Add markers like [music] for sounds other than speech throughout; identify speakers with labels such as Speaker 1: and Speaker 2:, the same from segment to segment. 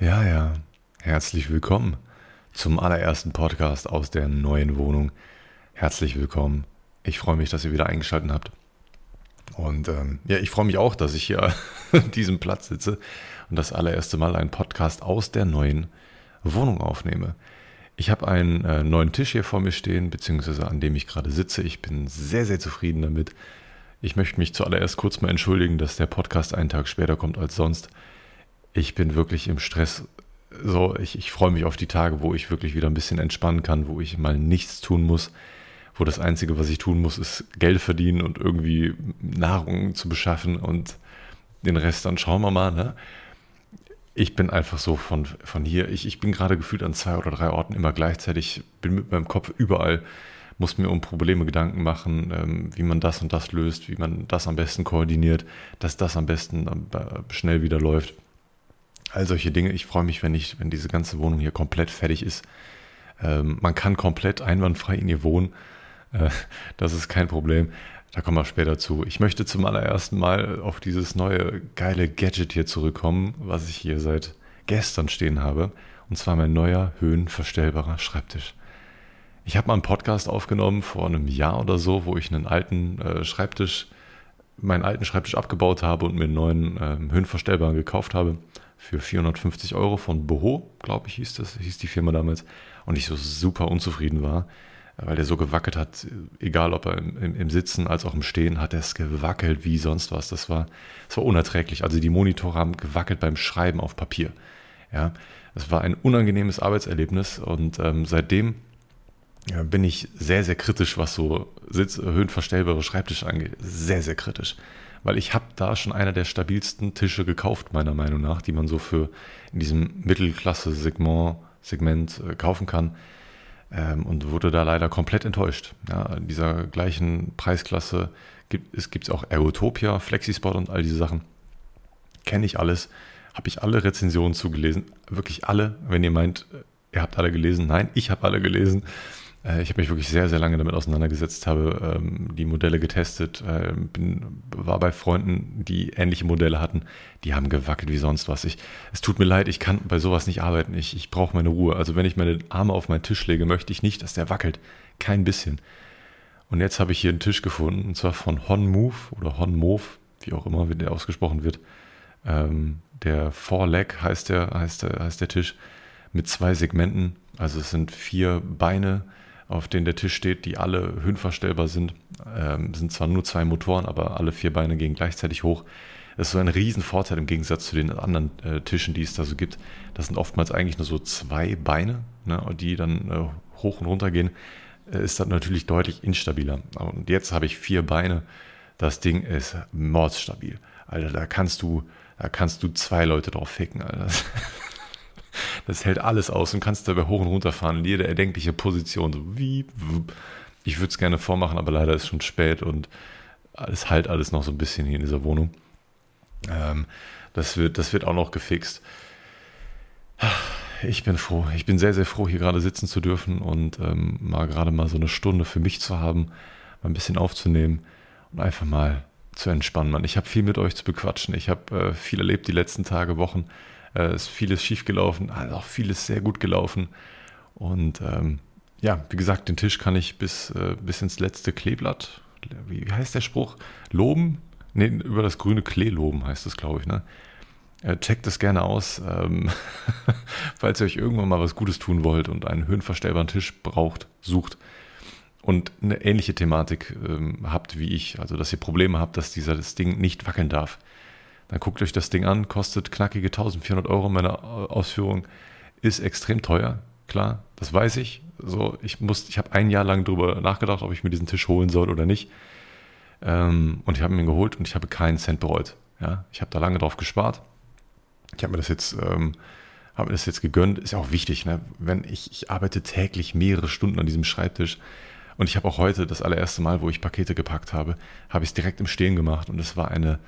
Speaker 1: Ja, ja, herzlich willkommen zum allerersten Podcast aus der neuen Wohnung. Herzlich willkommen. Ich freue mich, dass ihr wieder eingeschaltet habt. Und ähm, ja, ich freue mich auch, dass ich hier [laughs] an diesem Platz sitze und das allererste Mal einen Podcast aus der neuen Wohnung aufnehme. Ich habe einen äh, neuen Tisch hier vor mir stehen, beziehungsweise an dem ich gerade sitze. Ich bin sehr, sehr zufrieden damit. Ich möchte mich zuallererst kurz mal entschuldigen, dass der Podcast einen Tag später kommt als sonst ich bin wirklich im Stress. So, ich, ich freue mich auf die Tage, wo ich wirklich wieder ein bisschen entspannen kann, wo ich mal nichts tun muss, wo das Einzige, was ich tun muss, ist Geld verdienen und irgendwie Nahrung zu beschaffen und den Rest dann schauen wir mal. Ne? Ich bin einfach so von, von hier, ich, ich bin gerade gefühlt an zwei oder drei Orten immer gleichzeitig, bin mit meinem Kopf überall, muss mir um Probleme Gedanken machen, ähm, wie man das und das löst, wie man das am besten koordiniert, dass das am besten äh, schnell wieder läuft. All solche Dinge. Ich freue mich, wenn ich, wenn diese ganze Wohnung hier komplett fertig ist. Ähm, man kann komplett einwandfrei in ihr wohnen. Äh, das ist kein Problem. Da kommen wir später zu. Ich möchte zum allerersten Mal auf dieses neue geile Gadget hier zurückkommen, was ich hier seit gestern stehen habe. Und zwar mein neuer höhenverstellbarer Schreibtisch. Ich habe mal einen Podcast aufgenommen vor einem Jahr oder so, wo ich einen alten äh, Schreibtisch, meinen alten Schreibtisch abgebaut habe und mir einen neuen äh, höhenverstellbaren gekauft habe für 450 Euro von Boho, glaube ich, hieß das, hieß die Firma damals. Und ich so super unzufrieden war, weil der so gewackelt hat, egal ob er im, im, im Sitzen als auch im Stehen, hat er es gewackelt wie sonst was. Das war, das war unerträglich. Also die Monitore haben gewackelt beim Schreiben auf Papier. Ja, es war ein unangenehmes Arbeitserlebnis und ähm, seitdem ja, bin ich sehr, sehr kritisch, was so Sitz, höhenverstellbare Schreibtische angeht. Sehr, sehr kritisch weil ich habe da schon einer der stabilsten Tische gekauft, meiner Meinung nach, die man so für in diesem Mittelklasse-Segment Segment, äh, kaufen kann ähm, und wurde da leider komplett enttäuscht. Ja, in dieser gleichen Preisklasse gibt es gibt's auch Ergotopia, Flexispot und all diese Sachen. Kenne ich alles, habe ich alle Rezensionen zugelesen, wirklich alle. Wenn ihr meint, äh, ihr habt alle gelesen, nein, ich habe alle gelesen. Äh, ich habe mich wirklich sehr, sehr lange damit auseinandergesetzt, habe ähm, die Modelle getestet, äh, bin, war bei Freunden, die ähnliche Modelle hatten, die haben gewackelt wie sonst was. Ich, es tut mir leid, ich kann bei sowas nicht arbeiten. Ich, ich brauche meine Ruhe. Also wenn ich meine Arme auf meinen Tisch lege, möchte ich nicht, dass der wackelt. Kein bisschen. Und jetzt habe ich hier einen Tisch gefunden, und zwar von Honmove oder Honmove, wie auch immer wie der ausgesprochen wird. Ähm, der Four Leg heißt der, heißt, der, heißt der Tisch mit zwei Segmenten. Also es sind vier Beine, auf denen der Tisch steht, die alle höhenverstellbar sind. Ähm, sind zwar nur zwei Motoren, aber alle vier Beine gehen gleichzeitig hoch. Das ist so ein Riesenvorteil im Gegensatz zu den anderen äh, Tischen, die es da so gibt. Das sind oftmals eigentlich nur so zwei Beine, ne, die dann äh, hoch und runter gehen. Äh, ist das natürlich deutlich instabiler. Und jetzt habe ich vier Beine. Das Ding ist mordsstabil. Alter, da kannst du, da kannst du zwei Leute drauf ficken, Alter. [laughs] Das hält alles aus und kannst dabei hoch und runter fahren in jede erdenkliche Position. So wie, ich würde es gerne vormachen, aber leider ist schon spät und es halt alles noch so ein bisschen hier in dieser Wohnung. Ähm, das, wird, das wird auch noch gefixt. Ich bin froh. Ich bin sehr, sehr froh, hier gerade sitzen zu dürfen und ähm, mal gerade mal so eine Stunde für mich zu haben, mal ein bisschen aufzunehmen und einfach mal zu entspannen. Man. Ich habe viel mit euch zu bequatschen. Ich habe äh, viel erlebt die letzten Tage, Wochen. Äh, ist vieles schief gelaufen, also auch vieles sehr gut gelaufen. Und ähm, ja, wie gesagt, den Tisch kann ich bis, äh, bis ins letzte Kleeblatt, wie, heißt der Spruch? Loben? Ne, über das grüne Klee loben heißt es, glaube ich, ne? Äh, checkt das gerne aus, ähm, [laughs] falls ihr euch irgendwann mal was Gutes tun wollt und einen höhenverstellbaren Tisch braucht, sucht und eine ähnliche Thematik ähm, habt wie ich, also dass ihr Probleme habt, dass dieses Ding nicht wackeln darf. Dann guckt euch das Ding an, kostet knackige 1400 Euro meine Ausführung, ist extrem teuer, klar, das weiß ich. So, ich muss, ich habe ein Jahr lang darüber nachgedacht, ob ich mir diesen Tisch holen soll oder nicht. Ähm, und ich habe ihn geholt und ich habe keinen Cent bereut. Ja, ich habe da lange drauf gespart. Ich habe mir das jetzt, ähm, habe mir das jetzt gegönnt. Ist ja auch wichtig, ne? Wenn ich, ich arbeite täglich mehrere Stunden an diesem Schreibtisch. Und ich habe auch heute das allererste Mal, wo ich Pakete gepackt habe, habe ich es direkt im Stehen gemacht. Und es war eine,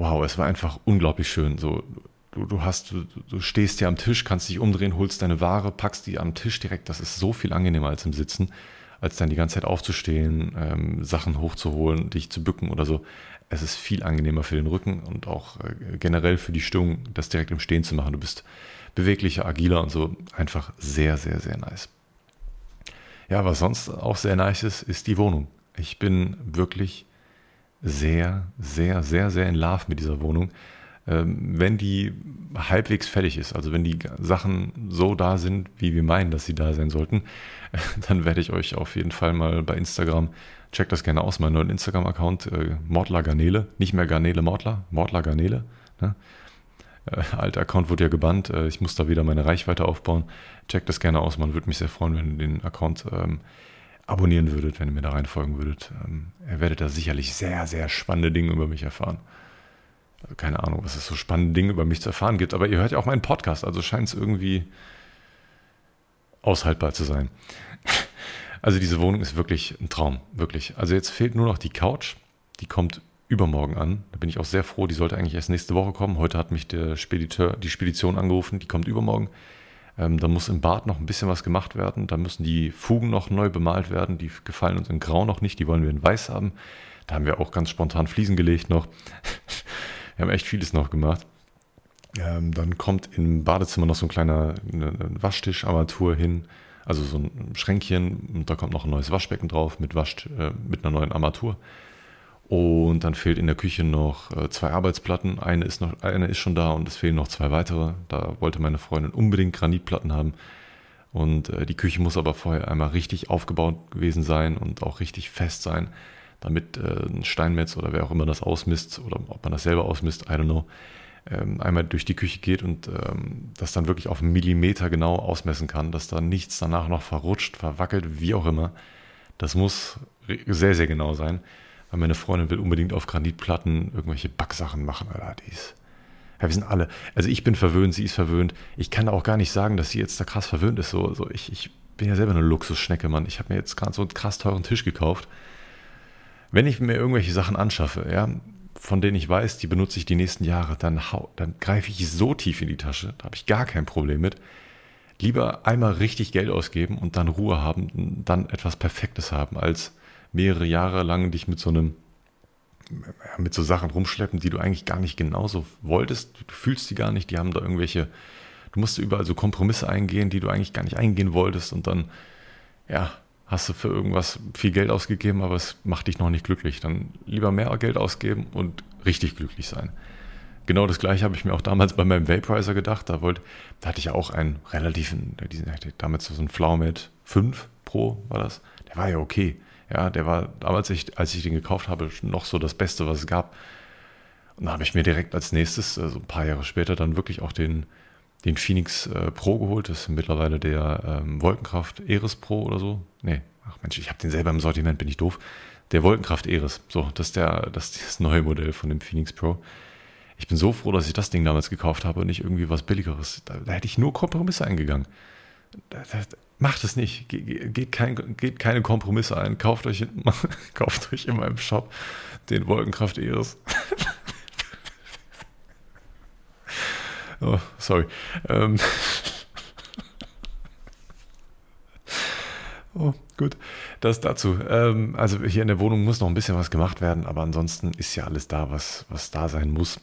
Speaker 1: wow, es war einfach unglaublich schön. So, du, du hast, du, du stehst hier am Tisch, kannst dich umdrehen, holst deine Ware, packst die am Tisch direkt. Das ist so viel angenehmer als im Sitzen, als dann die ganze Zeit aufzustehen, ähm, Sachen hochzuholen, dich zu bücken oder so. es ist viel angenehmer für den Rücken und auch äh, generell für die Stimmung, das direkt im Stehen zu machen. Du bist beweglicher, agiler und so. Einfach sehr, sehr, sehr nice. Ja, was sonst auch sehr nice ist, ist die Wohnung. Ich bin wirklich sehr, sehr, sehr, sehr in Love mit dieser Wohnung. Ähm, wenn die halbwegs fertig ist, also wenn die Sachen so da sind, wie wir meinen, dass sie da sein sollten, [laughs] dann werde ich euch auf jeden Fall mal bei Instagram, checkt das gerne aus, meinen neuen Instagram-Account, äh, Mordler Garnele, nicht mehr Garnele Mordler, Mordler Garnele. Ne? Äh, alter Account wurde ja gebannt, äh, ich muss da wieder meine Reichweite aufbauen. Checkt das gerne aus, man würde mich sehr freuen, wenn ihr den Account ähm, abonnieren würdet, wenn ihr mir da reinfolgen würdet. Ähm, ihr werdet da sicherlich sehr, sehr spannende Dinge über mich erfahren. Also keine Ahnung, was es so spannende Dinge über mich zu erfahren gibt, aber ihr hört ja auch meinen Podcast, also scheint es irgendwie aushaltbar zu sein. [laughs] Also diese Wohnung ist wirklich ein Traum, wirklich. Also jetzt fehlt nur noch die Couch, die kommt übermorgen an. Da bin ich auch sehr froh, die sollte eigentlich erst nächste Woche kommen. Heute hat mich der Spediteur, die Spedition angerufen, die kommt übermorgen. Ähm, da muss im Bad noch ein bisschen was gemacht werden. Da müssen die Fugen noch neu bemalt werden. Die gefallen uns in Grau noch nicht. Die wollen wir in Weiß haben. Da haben wir auch ganz spontan Fliesen gelegt noch. [laughs] wir haben echt vieles noch gemacht. Ähm, dann kommt im Badezimmer noch so ein kleiner Waschtischarmatur hin. Also so ein Schränkchen. Und da kommt noch ein neues Waschbecken drauf mit, Wasch, äh, mit einer neuen Armatur. Und dann fehlt in der Küche noch äh, zwei Arbeitsplatten. Eine ist, noch, eine ist schon da und es fehlen noch zwei weitere. Da wollte meine Freundin unbedingt Granitplatten haben. Und äh, die Küche muss aber vorher einmal richtig aufgebaut gewesen sein und auch richtig fest sein, damit äh, ein Steinmetz oder wer auch immer das ausmisst oder ob man das selber ausmisst, I don't know, ähm, einmal durch die Küche geht und ähm, das dann wirklich auf einen Millimeter genau ausmessen kann, dass da nichts danach noch verrutscht, verwackelt, wie auch immer. Das muss sehr, sehr genau sein weil meine Freundin will unbedingt auf Granitplatten irgendwelche Backsachen machen. Alter, die ist, ja, wir sind alle, also ich bin verwöhnt, sie ist verwöhnt. Ich kann auch gar nicht sagen, dass sie jetzt da krass verwöhnt ist. So, so ich, ich bin ja selber eine Luxusschnecke, Mann. Ich habe mir jetzt gerade so einen krass teuren Tisch gekauft. Wenn ich mir irgendwelche Sachen anschaffe, ja, von denen ich weiß, die benutze ich die nächsten Jahre, dann, dann greife ich so tief in die Tasche, da habe ich gar kein Problem mit. Lieber einmal richtig Geld ausgeben und dann Ruhe haben, dann etwas Perfektes haben, als mehrere Jahre lang dich mit so einem mit so Sachen rumschleppen, die du eigentlich gar nicht genauso wolltest. Du fühlst die gar nicht, die haben da irgendwelche, du musst überall so Kompromisse eingehen, die du eigentlich gar nicht eingehen wolltest und dann, ja, hast du für irgendwas viel Geld ausgegeben, aber es macht dich noch nicht glücklich. Dann lieber mehr Geld ausgeben und richtig glücklich sein. Genau das gleiche habe ich mir auch damals bei meinem Vaporizer gedacht. Da, wollte, da hatte ich ja auch einen relativen, diesen, damals so einen Flaumet 5 Pro war das. Der war ja okay. Ja, der war damals, als ich den gekauft habe, noch so das Beste, was es gab. Und da habe ich mir direkt als nächstes, also ein paar Jahre später, dann wirklich auch den, den Phoenix äh, Pro geholt. Das ist mittlerweile der ähm, Wolkenkraft Eris Pro oder so. Nee, ach Mensch, ich habe den selber im Sortiment, bin ich doof. Der Wolkenkraft Eris. So, das ist, der, das ist das neue Modell von dem Phoenix Pro. Ich bin so froh, dass ich das Ding damals gekauft habe und nicht irgendwie was Billigeres. Da, da hätte ich nur Kompromisse eingegangen. Da, da, Macht es nicht. Ge geht, kein, geht keine Kompromisse ein. Kauft euch, in, [laughs] kauft euch in meinem Shop den Wolkenkraft Eris. [laughs] oh, sorry. Ähm. [laughs] Oh, gut. Das dazu. Ähm, also hier in der Wohnung muss noch ein bisschen was gemacht werden, aber ansonsten ist ja alles da, was, was da sein muss.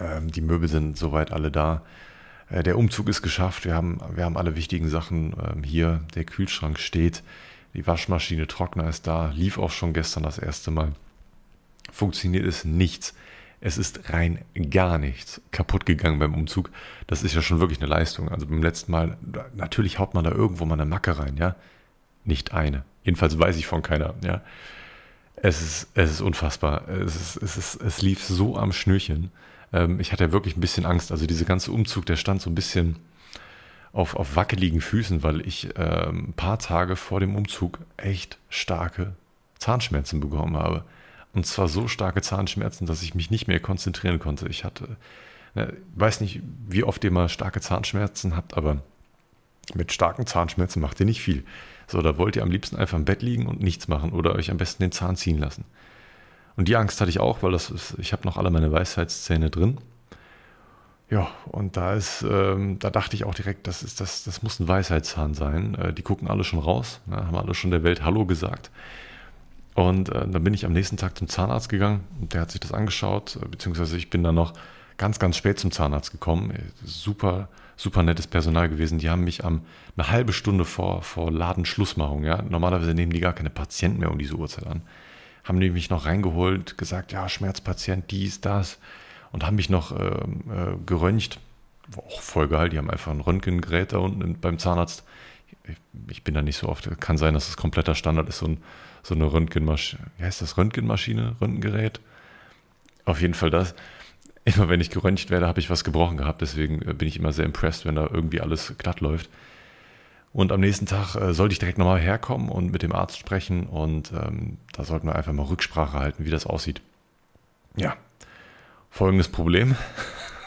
Speaker 1: Ähm, die Möbel sind soweit alle da. Äh, der Umzug ist geschafft. Wir haben, wir haben alle wichtigen Sachen ähm, hier. Der Kühlschrank steht. Die Waschmaschine, Trockner ist da. Lief auch schon gestern das erste Mal. Funktioniert es nichts. Es ist rein gar nichts kaputt gegangen beim Umzug. Das ist ja schon wirklich eine Leistung. Also beim letzten Mal, natürlich haut man da irgendwo mal eine Macke rein, ja. Nicht eine. Jedenfalls weiß ich von keiner, ja. Es ist, es ist unfassbar. Es, ist, es, ist, es lief so am Schnürchen. Ähm, ich hatte ja wirklich ein bisschen Angst. Also dieser ganze Umzug, der stand so ein bisschen auf, auf wackeligen Füßen, weil ich äh, ein paar Tage vor dem Umzug echt starke Zahnschmerzen bekommen habe. Und zwar so starke Zahnschmerzen, dass ich mich nicht mehr konzentrieren konnte. Ich hatte, ne, weiß nicht, wie oft ihr mal starke Zahnschmerzen habt, aber mit starken Zahnschmerzen macht ihr nicht viel. So, da wollt ihr am liebsten einfach im Bett liegen und nichts machen oder euch am besten den Zahn ziehen lassen. Und die Angst hatte ich auch, weil das ist, ich habe noch alle meine Weisheitszähne drin. Ja, und da ist, ähm, da dachte ich auch direkt, das ist, das, das muss ein Weisheitszahn sein. Äh, die gucken alle schon raus, ne, haben alle schon der Welt Hallo gesagt. Und äh, dann bin ich am nächsten Tag zum Zahnarzt gegangen und der hat sich das angeschaut, beziehungsweise ich bin dann noch ganz, ganz spät zum Zahnarzt gekommen. Super, super nettes Personal gewesen. Die haben mich am, eine halbe Stunde vor, vor Ladenschlussmachung, ja, normalerweise nehmen die gar keine Patienten mehr um diese Uhrzeit an, haben die mich noch reingeholt, gesagt, ja, Schmerzpatient, dies, das und haben mich noch äh, äh, geröntgt. War auch voll geil, die haben einfach ein Röntgengerät da unten beim Zahnarzt. Ich, ich bin da nicht so oft, kann sein, dass das kompletter Standard ist, so, ein, so eine Röntgenmaschine, wie heißt das, Röntgenmaschine, Röntgengerät? Auf jeden Fall das immer wenn ich geröntgt werde, habe ich was gebrochen gehabt. Deswegen äh, bin ich immer sehr impressed, wenn da irgendwie alles glatt läuft. Und am nächsten Tag äh, sollte ich direkt nochmal herkommen und mit dem Arzt sprechen. Und ähm, da sollten wir einfach mal Rücksprache halten, wie das aussieht. Ja, folgendes Problem.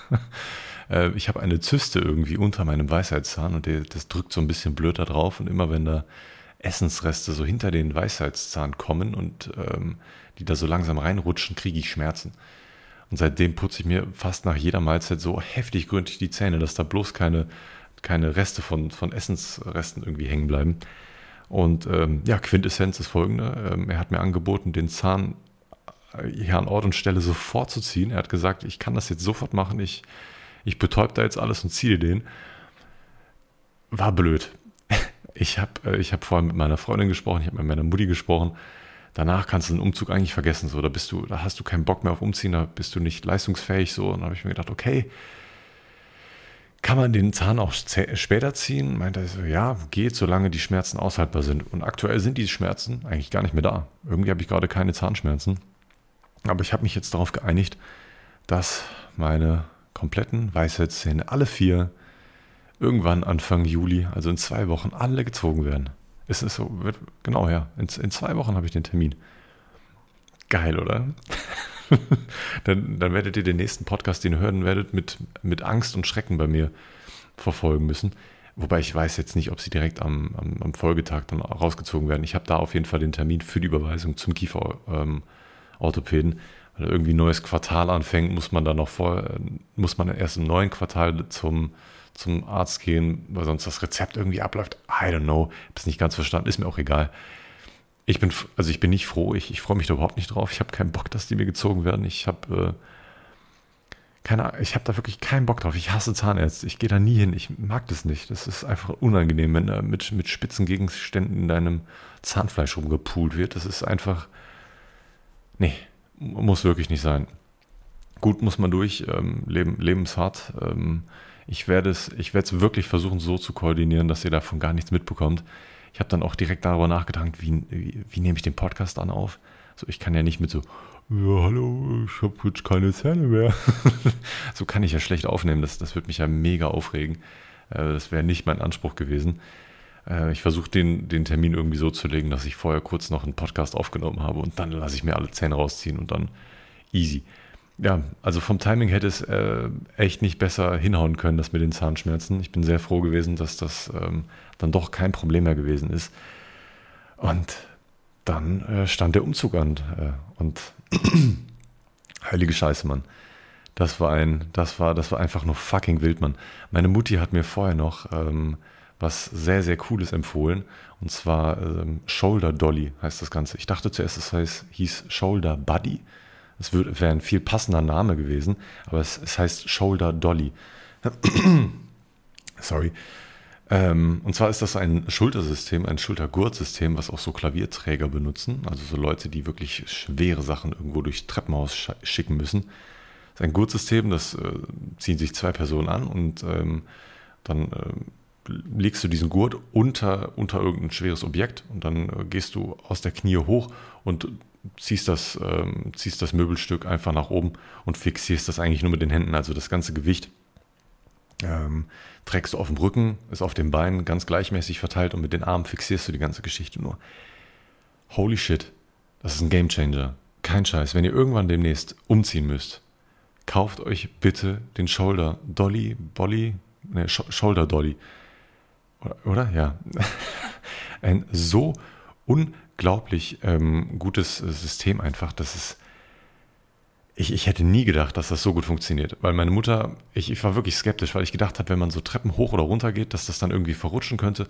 Speaker 1: [laughs] äh, ich habe eine Zyste irgendwie unter meinem Weisheitszahn und der, das drückt so ein bisschen blöd da drauf. Und immer wenn da Essensreste so hinter den Weisheitszahn kommen und ähm, die da so langsam reinrutschen, kriege ich Schmerzen. Und seitdem putze ich mir fast nach jeder Mahlzeit so heftig gründlich die Zähne, dass da bloß keine, keine Reste von, von Essensresten irgendwie hängen bleiben. Und ähm, ja, Quintessenz ist folgende. Ähm, er hat mir angeboten, den Zahn äh, hier an Ort und Stelle sofort zu ziehen. Er hat gesagt, ich kann das jetzt sofort machen. Ich, ich betäub da jetzt alles und ziehe den. War blöd. [laughs] Ich habe äh, ich hab vorher mit meiner Freundin gesprochen, ich habe mit meiner Mutti gesprochen danach kannst du den Umzug eigentlich vergessen. So, da bist du, da hast du keinen Bock mehr auf Umziehen, da bist du nicht leistungsfähig. So, und dann habe ich mir gedacht, okay, kann man den Zahn auch später ziehen? Meinte er so, ja, geht, solange die Schmerzen aushaltbar sind. Und aktuell sind diese Schmerzen eigentlich gar nicht mehr da. Irgendwie habe ich gerade keine Zahnschmerzen. Aber ich habe mich jetzt darauf geeinigt, dass meine kompletten Weisheitszähne, alle vier, irgendwann Anfang Juli, also in zwei Wochen, alle gezogen werden. Es ist so, wird, genau, ja. In, in zwei Wochen habe ich den Termin. Geil, oder? [laughs] dann, dann werdet ihr den nächsten Podcast, den ihr hören werdet, mit, mit Angst und Schrecken bei mir verfolgen müssen. Wobei ich weiß jetzt nicht, ob sie direkt am, am, am Folgetag dann rausgezogen werden. Ich habe da auf jeden Fall den Termin für die Überweisung zum Kieferorthopäden. Ähm, Weil irgendwie ein neues Quartal anfängt, muss man dann noch vor, muss man erst im neuen Quartal zum, zum Arzt gehen, weil sonst das Rezept irgendwie abläuft. I don't know. Habe es nicht ganz verstanden. Ist mir auch egal. Ich bin, also ich bin nicht froh. Ich, ich freue mich da überhaupt nicht drauf. Ich habe keinen Bock, dass die mir gezogen werden. Ich habe äh, keine, ich habe da wirklich keinen Bock drauf. Ich hasse Zahnärzte. Ich gehe da nie hin. Ich mag das nicht. Das ist einfach unangenehm, wenn da mit, mit spitzen Gegenständen in deinem Zahnfleisch rumgepult wird. Das ist einfach, nee, muss wirklich nicht sein. Gut muss man durch, ähm, leben, lebenshart. Ähm, ich werde es, ich werde es wirklich versuchen, so zu koordinieren, dass ihr davon gar nichts mitbekommt. Ich habe dann auch direkt darüber nachgedacht, wie, wie, wie nehme ich den Podcast dann auf? So, ich kann ja nicht mit so, ja, hallo, ich habe jetzt keine Zähne mehr. [laughs] so kann ich ja schlecht aufnehmen. Das, das wird mich ja mega aufregen. Äh, das wäre nicht mein Anspruch gewesen. Äh, ich versuche den, den Termin irgendwie so zu legen, dass ich vorher kurz noch einen Podcast aufgenommen habe und dann lasse ich mir alle Zähne rausziehen und dann easy. Ja, also vom Timing hätte es äh, echt nicht besser hinhauen können, das mit den Zahnschmerzen. Ich bin sehr froh gewesen, dass das ähm, dann doch kein Problem mehr gewesen ist. Und dann äh, stand der Umzug an. Äh, und [clears throat] heilige Scheiße, Mann. Das war ein, das war, das war einfach nur fucking wild, Mann. Meine Mutti hat mir vorher noch ähm, was sehr, sehr Cooles empfohlen. Und zwar ähm, Shoulder Dolly heißt das Ganze. Ich dachte zuerst, es heißt, hieß Shoulder Buddy. Es wäre ein viel passender Name gewesen, aber es, es heißt Shoulder Dolly. [clears throat] Sorry. Ähm, und zwar ist das ein Schultersystem, ein Schultergurtsystem, was auch so Klavierträger benutzen, also so Leute, die wirklich schwere Sachen irgendwo durchs Treppenhaus sch schicken müssen. Das ist ein Gurtsystem, das äh, ziehen sich zwei Personen an und ähm, dann äh, legst du diesen Gurt unter, unter irgendein schweres Objekt und dann äh, gehst du aus der Knie hoch und ziehst das, ähm, ziehst das Möbelstück einfach nach oben und fixierst das eigentlich nur mit den Händen. Also das ganze Gewicht ähm, trägst du auf dem Rücken, ist auf den Beinen ganz gleichmäßig verteilt und mit den Armen fixierst du die ganze Geschichte nur. Holy shit, das ist ein Game Changer. Kein Scheiß. Wenn ihr irgendwann demnächst umziehen müsst, kauft euch bitte den Shoulder Dolly, Bolly, ne, Shoulder Dolly. Oder? oder? Ja. [laughs] ein so un unglaublich ähm, gutes äh, System einfach. Das ist, ich, ich hätte nie gedacht, dass das so gut funktioniert. Weil meine Mutter, ich, ich war wirklich skeptisch, weil ich gedacht habe, wenn man so Treppen hoch oder runter geht, dass das dann irgendwie verrutschen könnte,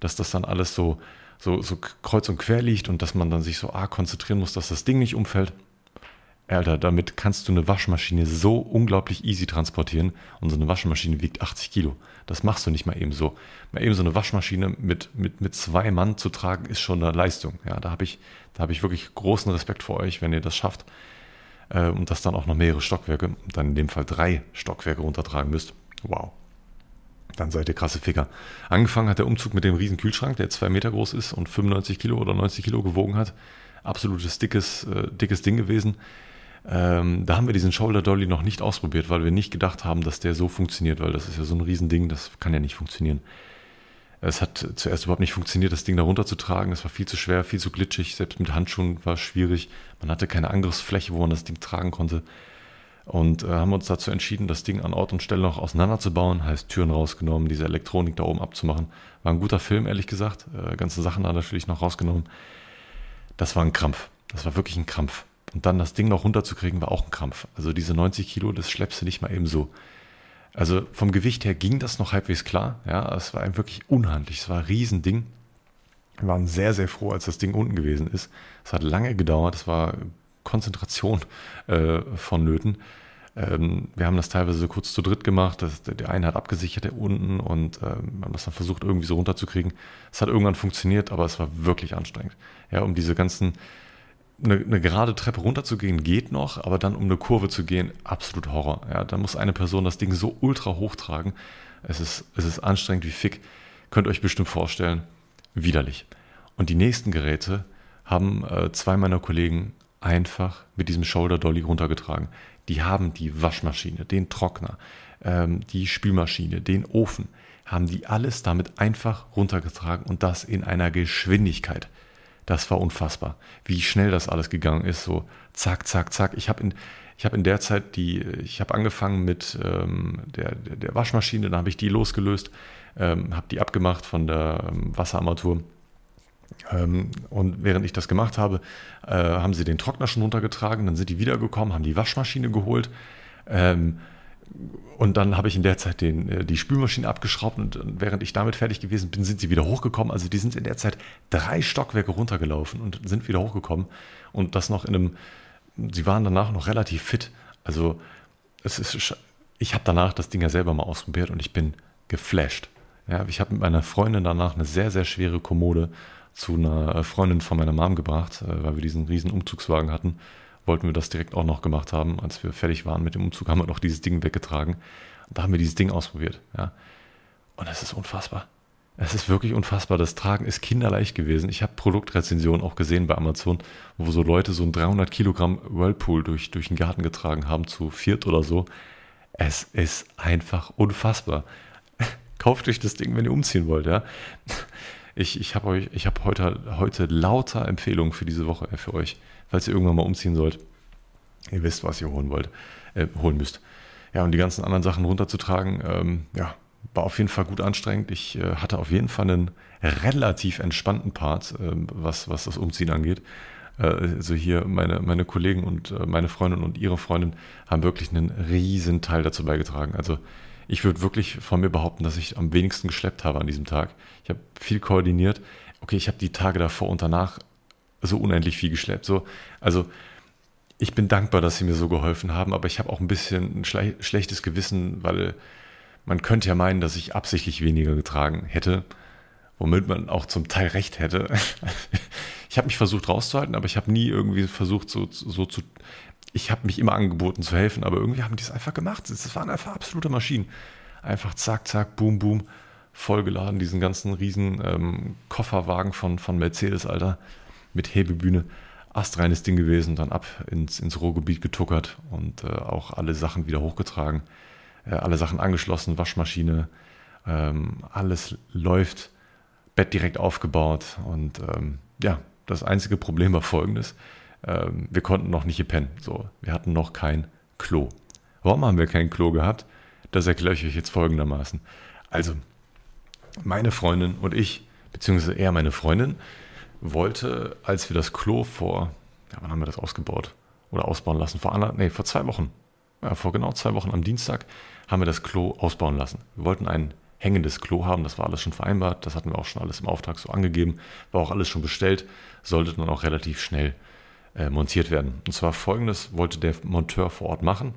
Speaker 1: dass das dann alles so, so, so kreuz und quer liegt und dass man dann sich so arg konzentrieren muss, dass das Ding nicht umfällt. Alter, damit kannst du eine Waschmaschine so unglaublich easy transportieren und so eine Waschmaschine wiegt 80 Kilo. Das machst du nicht mal eben so. Mal eben so eine Waschmaschine mit, mit, mit zwei Mann zu tragen, ist schon eine Leistung. Ja, da habe ich, da ich wirklich großen Respekt vor euch, wenn ihr das schafft äh, und das dann auch noch mehrere Stockwerke, dann in dem Fall drei Stockwerke runtertragen müsst. Wow. Dann seid ihr krasse Ficker. Angefangen hat der Umzug mit dem riesen Kühlschrank, der zwei Meter groß ist und 95 Kilo oder 90 Kilo gewogen hat. Absolutes dickes, äh, dickes Ding gewesen. Ähm, da haben wir diesen Shoulder Dolly noch nicht ausprobiert, weil wir nicht gedacht haben, dass der so funktioniert, weil das ist ja so ein Riesending, das kann ja nicht funktionieren. Es hat zuerst überhaupt nicht funktioniert, das Ding da runterzutragen. Es war viel zu schwer, viel zu glitschig. Selbst mit Handschuhen war es schwierig. Man hatte keine Angriffsfläche, wo man das Ding tragen konnte. Und äh, haben uns dazu entschieden, das Ding an Ort und Stelle noch auseinanderzubauen. Heißt Türen rausgenommen, diese Elektronik da oben abzumachen. War ein guter Film, ehrlich gesagt. Äh, ganze Sachen da natürlich noch rausgenommen. Das war ein Krampf. Das war wirklich ein Krampf. Und dann das Ding noch runterzukriegen, war auch ein Krampf. Also diese 90 Kilo, das schleppst du nicht mal eben so. Also vom Gewicht her ging das noch halbwegs klar. Ja, es war ein wirklich unhandlich. Es war ein Riesending. Wir waren sehr, sehr froh, als das Ding unten gewesen ist. Es hat lange gedauert. Es war Konzentration äh, vonnöten. Ähm, wir haben das teilweise so kurz zu dritt gemacht. Das, der eine hat abgesichert, der unten, und ähm, haben das dann versucht, irgendwie so runterzukriegen. Es hat irgendwann funktioniert, aber es war wirklich anstrengend. Ja, um diese ganzen eine, eine, gerade Treppe runterzugehen geht noch, aber dann um eine Kurve zu gehen, absolut Horror. Ja, da muss eine Person das Ding so ultra hochtragen. Es ist, es ist anstrengend wie Fick. Könnt ihr euch bestimmt vorstellen. Widerlich. Und die nächsten Geräte haben äh, zwei meiner Kollegen einfach mit diesem Shoulder Dolly runtergetragen. Die haben die Waschmaschine, den Trockner, ähm, die Spülmaschine, den Ofen, haben die alles damit einfach runtergetragen und das in einer Geschwindigkeit. Das war unfassbar, wie schnell das alles gegangen ist. So zack, zack, zack. Ich habe in, habe in der Zeit die, ich habe angefangen mit ähm, der, der, Waschmaschine, dann habe ich die losgelöst, ähm, habe die abgemacht von der ähm, Wasserarmatur. Ähm, und während ich das gemacht habe, äh, haben sie den Trockner schon runtergetragen, dann sind die wiedergekommen, haben die Waschmaschine geholt. Ähm, und dann habe ich in der Zeit den, äh, die Spülmaschine abgeschraubt und während ich damit fertig gewesen bin, sind sie wieder hochgekommen. Also die sind in der Zeit drei Stockwerke runtergelaufen und sind wieder hochgekommen. Und das noch in einem, sie waren danach noch relativ fit. Also es ist, ich habe danach das Ding ja selber mal ausprobiert und ich bin geflasht. Ja, ich habe mit meiner Freundin danach eine sehr, sehr schwere Kommode zu einer Freundin von meiner Mom gebracht, äh, weil wir diesen riesen Umzugswagen hatten wollten wir das direkt auch noch gemacht haben. Als wir fertig waren mit dem Umzug, haben wir noch dieses Ding weggetragen. Und da haben wir dieses Ding ausprobiert. Ja. Und es ist unfassbar. Es ist wirklich unfassbar. Das Tragen ist kinderleicht gewesen. Ich habe Produktrezensionen auch gesehen bei Amazon, wo so Leute so ein 300 Kilogramm Whirlpool durch, durch den Garten getragen haben, zu viert oder so. Es ist einfach unfassbar. [laughs] Kauft euch das Ding, wenn ihr umziehen wollt, ja. Ich, ich habe euch, ich habe heute, heute lauter Empfehlungen für diese Woche äh, für euch falls ihr irgendwann mal umziehen sollt. Ihr wisst, was ihr holen wollt, äh, holen müsst. Ja, und die ganzen anderen Sachen runterzutragen, ähm, ja, war auf jeden Fall gut anstrengend. Ich äh, hatte auf jeden Fall einen relativ entspannten Part, äh, was, was das Umziehen angeht. Äh, also hier meine, meine Kollegen und äh, meine Freundin und ihre Freundin haben wirklich einen riesen Teil dazu beigetragen. Also ich würde wirklich von mir behaupten, dass ich am wenigsten geschleppt habe an diesem Tag. Ich habe viel koordiniert. Okay, ich habe die Tage davor und danach so unendlich viel geschleppt. So, also ich bin dankbar, dass sie mir so geholfen haben, aber ich habe auch ein bisschen ein schle schlechtes Gewissen, weil man könnte ja meinen, dass ich absichtlich weniger getragen hätte, womit man auch zum Teil recht hätte. [laughs] ich habe mich versucht rauszuhalten, aber ich habe nie irgendwie versucht, so, so zu. Ich habe mich immer angeboten zu helfen, aber irgendwie haben die es einfach gemacht. Es waren einfach absolute Maschinen. Einfach zack, zack, boom, boom, vollgeladen, diesen ganzen riesen ähm, Kofferwagen von, von Mercedes, Alter mit Hebebühne. Astreines Ding gewesen, dann ab ins, ins Ruhrgebiet getuckert und äh, auch alle Sachen wieder hochgetragen, äh, alle Sachen angeschlossen, Waschmaschine, ähm, alles läuft, Bett direkt aufgebaut und ähm, ja, das einzige Problem war folgendes, ähm, wir konnten noch nicht pennen, so, wir hatten noch kein Klo. Warum haben wir kein Klo gehabt? Das erkläre ich euch jetzt folgendermaßen. Also, meine Freundin und ich, beziehungsweise eher meine Freundin, wollte, als wir das Klo vor, ja, wann haben wir das ausgebaut oder ausbauen lassen? Vor, einer, nee, vor zwei Wochen, ja, vor genau zwei Wochen am Dienstag haben wir das Klo ausbauen lassen. Wir wollten ein hängendes Klo haben. Das war alles schon vereinbart, das hatten wir auch schon alles im Auftrag so angegeben, war auch alles schon bestellt, sollte dann auch relativ schnell äh, montiert werden. Und zwar folgendes wollte der Monteur vor Ort machen.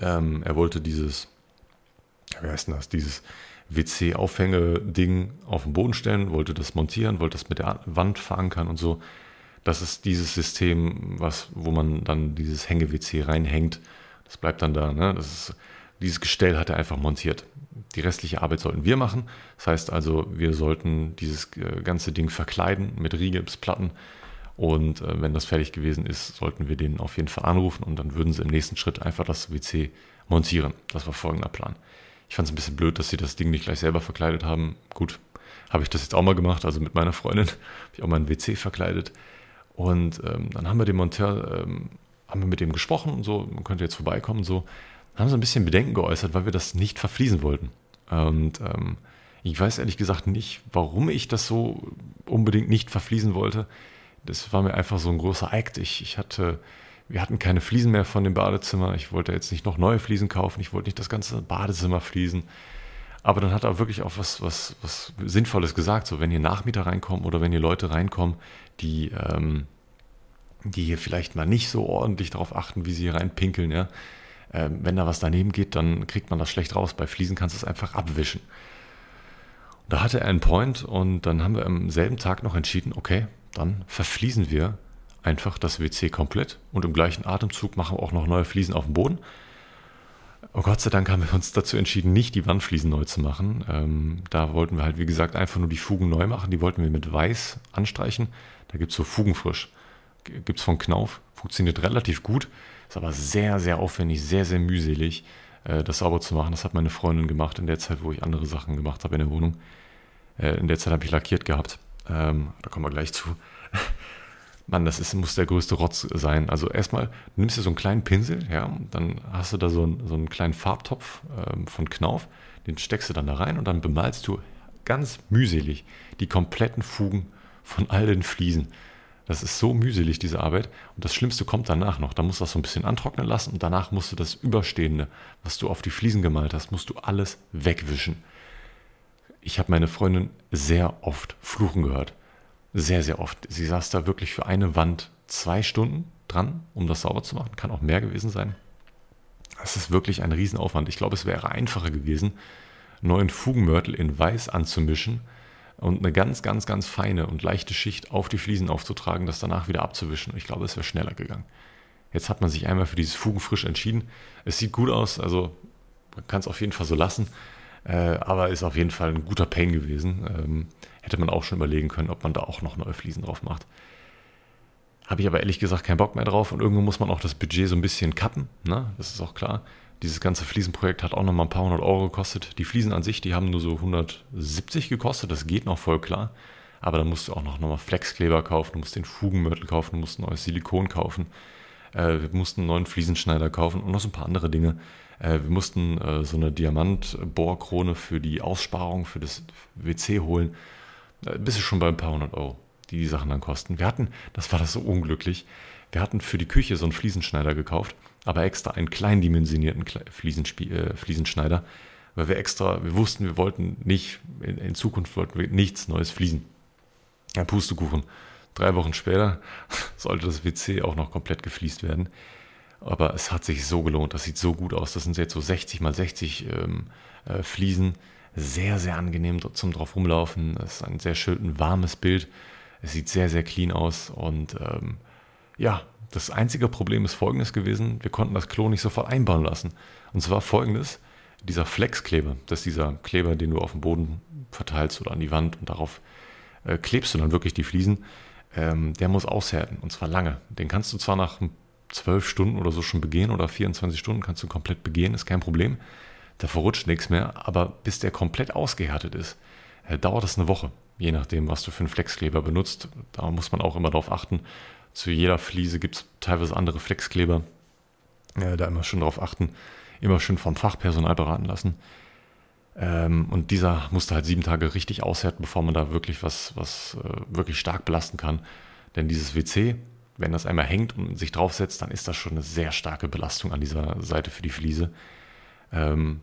Speaker 1: Ähm, er wollte dieses, wie heißt denn das, dieses WC-Aufhänge-Ding auf den Boden stellen, wollte das montieren, wollte das mit der Wand verankern und so. Das ist dieses System, was, wo man dann dieses Hänge-WC reinhängt. Das bleibt dann da. Ne? Ist, dieses Gestell hat er einfach montiert. Die restliche Arbeit sollten wir machen. Das heißt also, wir sollten dieses äh, ganze Ding verkleiden mit Rigipsplatten. Und äh, wenn das fertig gewesen ist, sollten wir den auf jeden Fall anrufen und dann würden sie im nächsten Schritt einfach das WC montieren. Das war folgender Plan. Ich fand es ein bisschen blöd, dass sie das Ding nicht gleich selber verkleidet haben. Gut, habe ich das jetzt auch mal gemacht, also mit meiner Freundin [laughs] habe ich auch mal WC verkleidet. Und ähm, dann haben wir den Monteur, ähm, haben wir mit dem gesprochen und so, man könnte jetzt vorbeikommen und so. Dann haben sie ein bisschen Bedenken geäußert, weil wir das nicht verfließen wollten. Und ähm, ich weiß ehrlich gesagt nicht, warum ich das so unbedingt nicht verfließen wollte. Das war mir einfach so ein großer Act. Ich, ich hatte wir hatten keine Fliesen mehr von dem Badezimmer. Ich wollte jetzt nicht noch neue Fliesen kaufen. Ich wollte nicht das ganze Badezimmer fließen. Aber dann hat er wirklich auch was, was, was Sinnvolles gesagt. So, wenn hier Nachmieter reinkommen oder wenn hier Leute reinkommen, die, ähm, die hier vielleicht mal nicht so ordentlich darauf achten, wie sie hier reinpinkeln, ja. Ähm, wenn da was daneben geht, dann kriegt man das schlecht raus. Bei Fliesen kannst du es einfach abwischen. Da hatte er einen Point und dann haben wir am selben Tag noch entschieden, okay, dann verfließen wir einfach das WC komplett und im gleichen Atemzug machen wir auch noch neue Fliesen auf dem Boden. Oh Gott sei Dank haben wir uns dazu entschieden, nicht die Wandfliesen neu zu machen. Ähm, da wollten wir halt, wie gesagt, einfach nur die Fugen neu machen. Die wollten wir mit Weiß anstreichen. Da gibt es so Fugenfrisch. Gibt es von Knauf. Funktioniert relativ gut. Ist aber sehr, sehr aufwendig, sehr, sehr mühselig, äh, das sauber zu machen. Das hat meine Freundin gemacht in der Zeit, wo ich andere Sachen gemacht habe in der Wohnung. Äh, in der Zeit habe ich lackiert gehabt. Ähm, da kommen wir gleich zu. [laughs] Mann, das ist, muss der größte Rotz sein. Also erstmal nimmst du so einen kleinen Pinsel, ja, dann hast du da so einen, so einen kleinen Farbtopf ähm, von Knauf, den steckst du dann da rein und dann bemalst du ganz mühselig die kompletten Fugen von all den Fliesen. Das ist so mühselig, diese Arbeit. Und das Schlimmste kommt danach noch. Da musst du das so ein bisschen antrocknen lassen und danach musst du das Überstehende, was du auf die Fliesen gemalt hast, musst du alles wegwischen. Ich habe meine Freundin sehr oft fluchen gehört. Sehr, sehr oft. Sie saß da wirklich für eine Wand zwei Stunden dran, um das sauber zu machen. Kann auch mehr gewesen sein. Das ist wirklich ein Riesenaufwand. Ich glaube, es wäre einfacher gewesen, neuen Fugenmörtel in Weiß anzumischen und eine ganz, ganz, ganz feine und leichte Schicht auf die Fliesen aufzutragen, das danach wieder abzuwischen. Ich glaube, es wäre schneller gegangen. Jetzt hat man sich einmal für dieses Fugenfrisch entschieden. Es sieht gut aus, also man kann es auf jeden Fall so lassen, äh, aber ist auf jeden Fall ein guter Pain gewesen. Ähm, hätte man auch schon überlegen können, ob man da auch noch neue Fliesen drauf macht. Habe ich aber ehrlich gesagt keinen Bock mehr drauf und irgendwo muss man auch das Budget so ein bisschen kappen, ne? das ist auch klar. Dieses ganze Fliesenprojekt hat auch noch mal ein paar hundert Euro gekostet. Die Fliesen an sich, die haben nur so 170 gekostet, das geht noch voll klar. Aber dann musst du auch noch mal Flexkleber kaufen, du musst den Fugenmörtel kaufen, du musst neues Silikon kaufen. Äh, wir mussten einen neuen Fliesenschneider kaufen und noch so ein paar andere Dinge. Äh, wir mussten äh, so eine Diamantbohrkrone für die Aussparung, für das WC holen. Äh, bist du schon bei ein paar hundert Euro, die die Sachen dann kosten. Wir hatten, das war das so unglücklich, wir hatten für die Küche so einen Fliesenschneider gekauft, aber extra einen kleindimensionierten Fliesenschneider, weil wir extra, wir wussten, wir wollten nicht, in, in Zukunft wollten wir nichts Neues fließen. Ja, Pustekuchen. Drei Wochen später [laughs] sollte das WC auch noch komplett gefliest werden. Aber es hat sich so gelohnt. Das sieht so gut aus. Das sind jetzt so 60 mal 60 ähm, äh, Fliesen sehr, sehr angenehm zum drauf rumlaufen. Es ist ein sehr schön warmes Bild. Es sieht sehr, sehr clean aus. Und ähm, ja, das einzige Problem ist folgendes gewesen. Wir konnten das Klo nicht sofort einbauen lassen. Und zwar folgendes. Dieser Flexkleber, das ist dieser Kleber, den du auf dem Boden verteilst oder an die Wand und darauf äh, klebst du dann wirklich die Fliesen. Ähm, der muss aushärten und zwar lange. Den kannst du zwar nach zwölf Stunden oder so schon begehen oder 24 Stunden kannst du komplett begehen, ist kein Problem da verrutscht nichts mehr, aber bis der komplett ausgehärtet ist, äh, dauert das eine Woche, je nachdem, was du für einen Flexkleber benutzt. Da muss man auch immer darauf achten. Zu jeder Fliese gibt es teilweise andere Flexkleber. Äh, da immer schön darauf achten, immer schön vom Fachpersonal beraten lassen. Ähm, und dieser musste halt sieben Tage richtig aushärten, bevor man da wirklich was, was äh, wirklich stark belasten kann. Denn dieses WC, wenn das einmal hängt und sich draufsetzt, dann ist das schon eine sehr starke Belastung an dieser Seite für die Fliese. Ähm,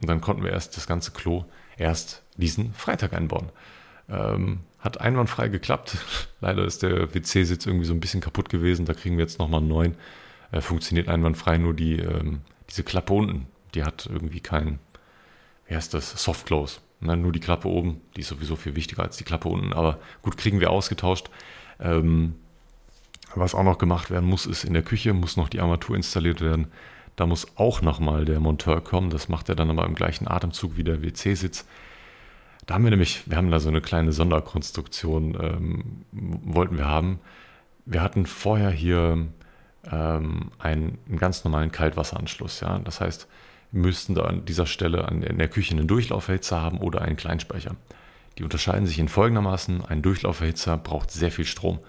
Speaker 1: Und dann konnten wir erst das ganze Klo erst diesen Freitag einbauen. Ähm, hat einwandfrei geklappt. [laughs] Leider ist der WC-Sitz irgendwie so ein bisschen kaputt gewesen. Da kriegen wir jetzt nochmal einen neuen. Äh, funktioniert einwandfrei, nur die, ähm, diese Klappe unten. Die hat irgendwie kein, wie heißt das, Soft Close. Ne, nur die Klappe oben, die ist sowieso viel wichtiger als die Klappe unten. Aber gut, kriegen wir ausgetauscht. Ähm, was auch noch gemacht werden muss, ist in der Küche muss noch die Armatur installiert werden. Da muss auch nochmal der Monteur kommen. Das macht er dann aber im gleichen Atemzug wie der WC-Sitz. Da haben wir nämlich, wir haben da so eine kleine Sonderkonstruktion, ähm, wollten wir haben. Wir hatten vorher hier ähm, einen, einen, ganz normalen Kaltwasseranschluss. Ja? Das heißt, wir müssten da an dieser Stelle an, in der Küche einen Durchlauferhitzer haben oder einen Kleinspeicher. Die unterscheiden sich in folgendermaßen. Ein Durchlauferhitzer braucht sehr viel Strom.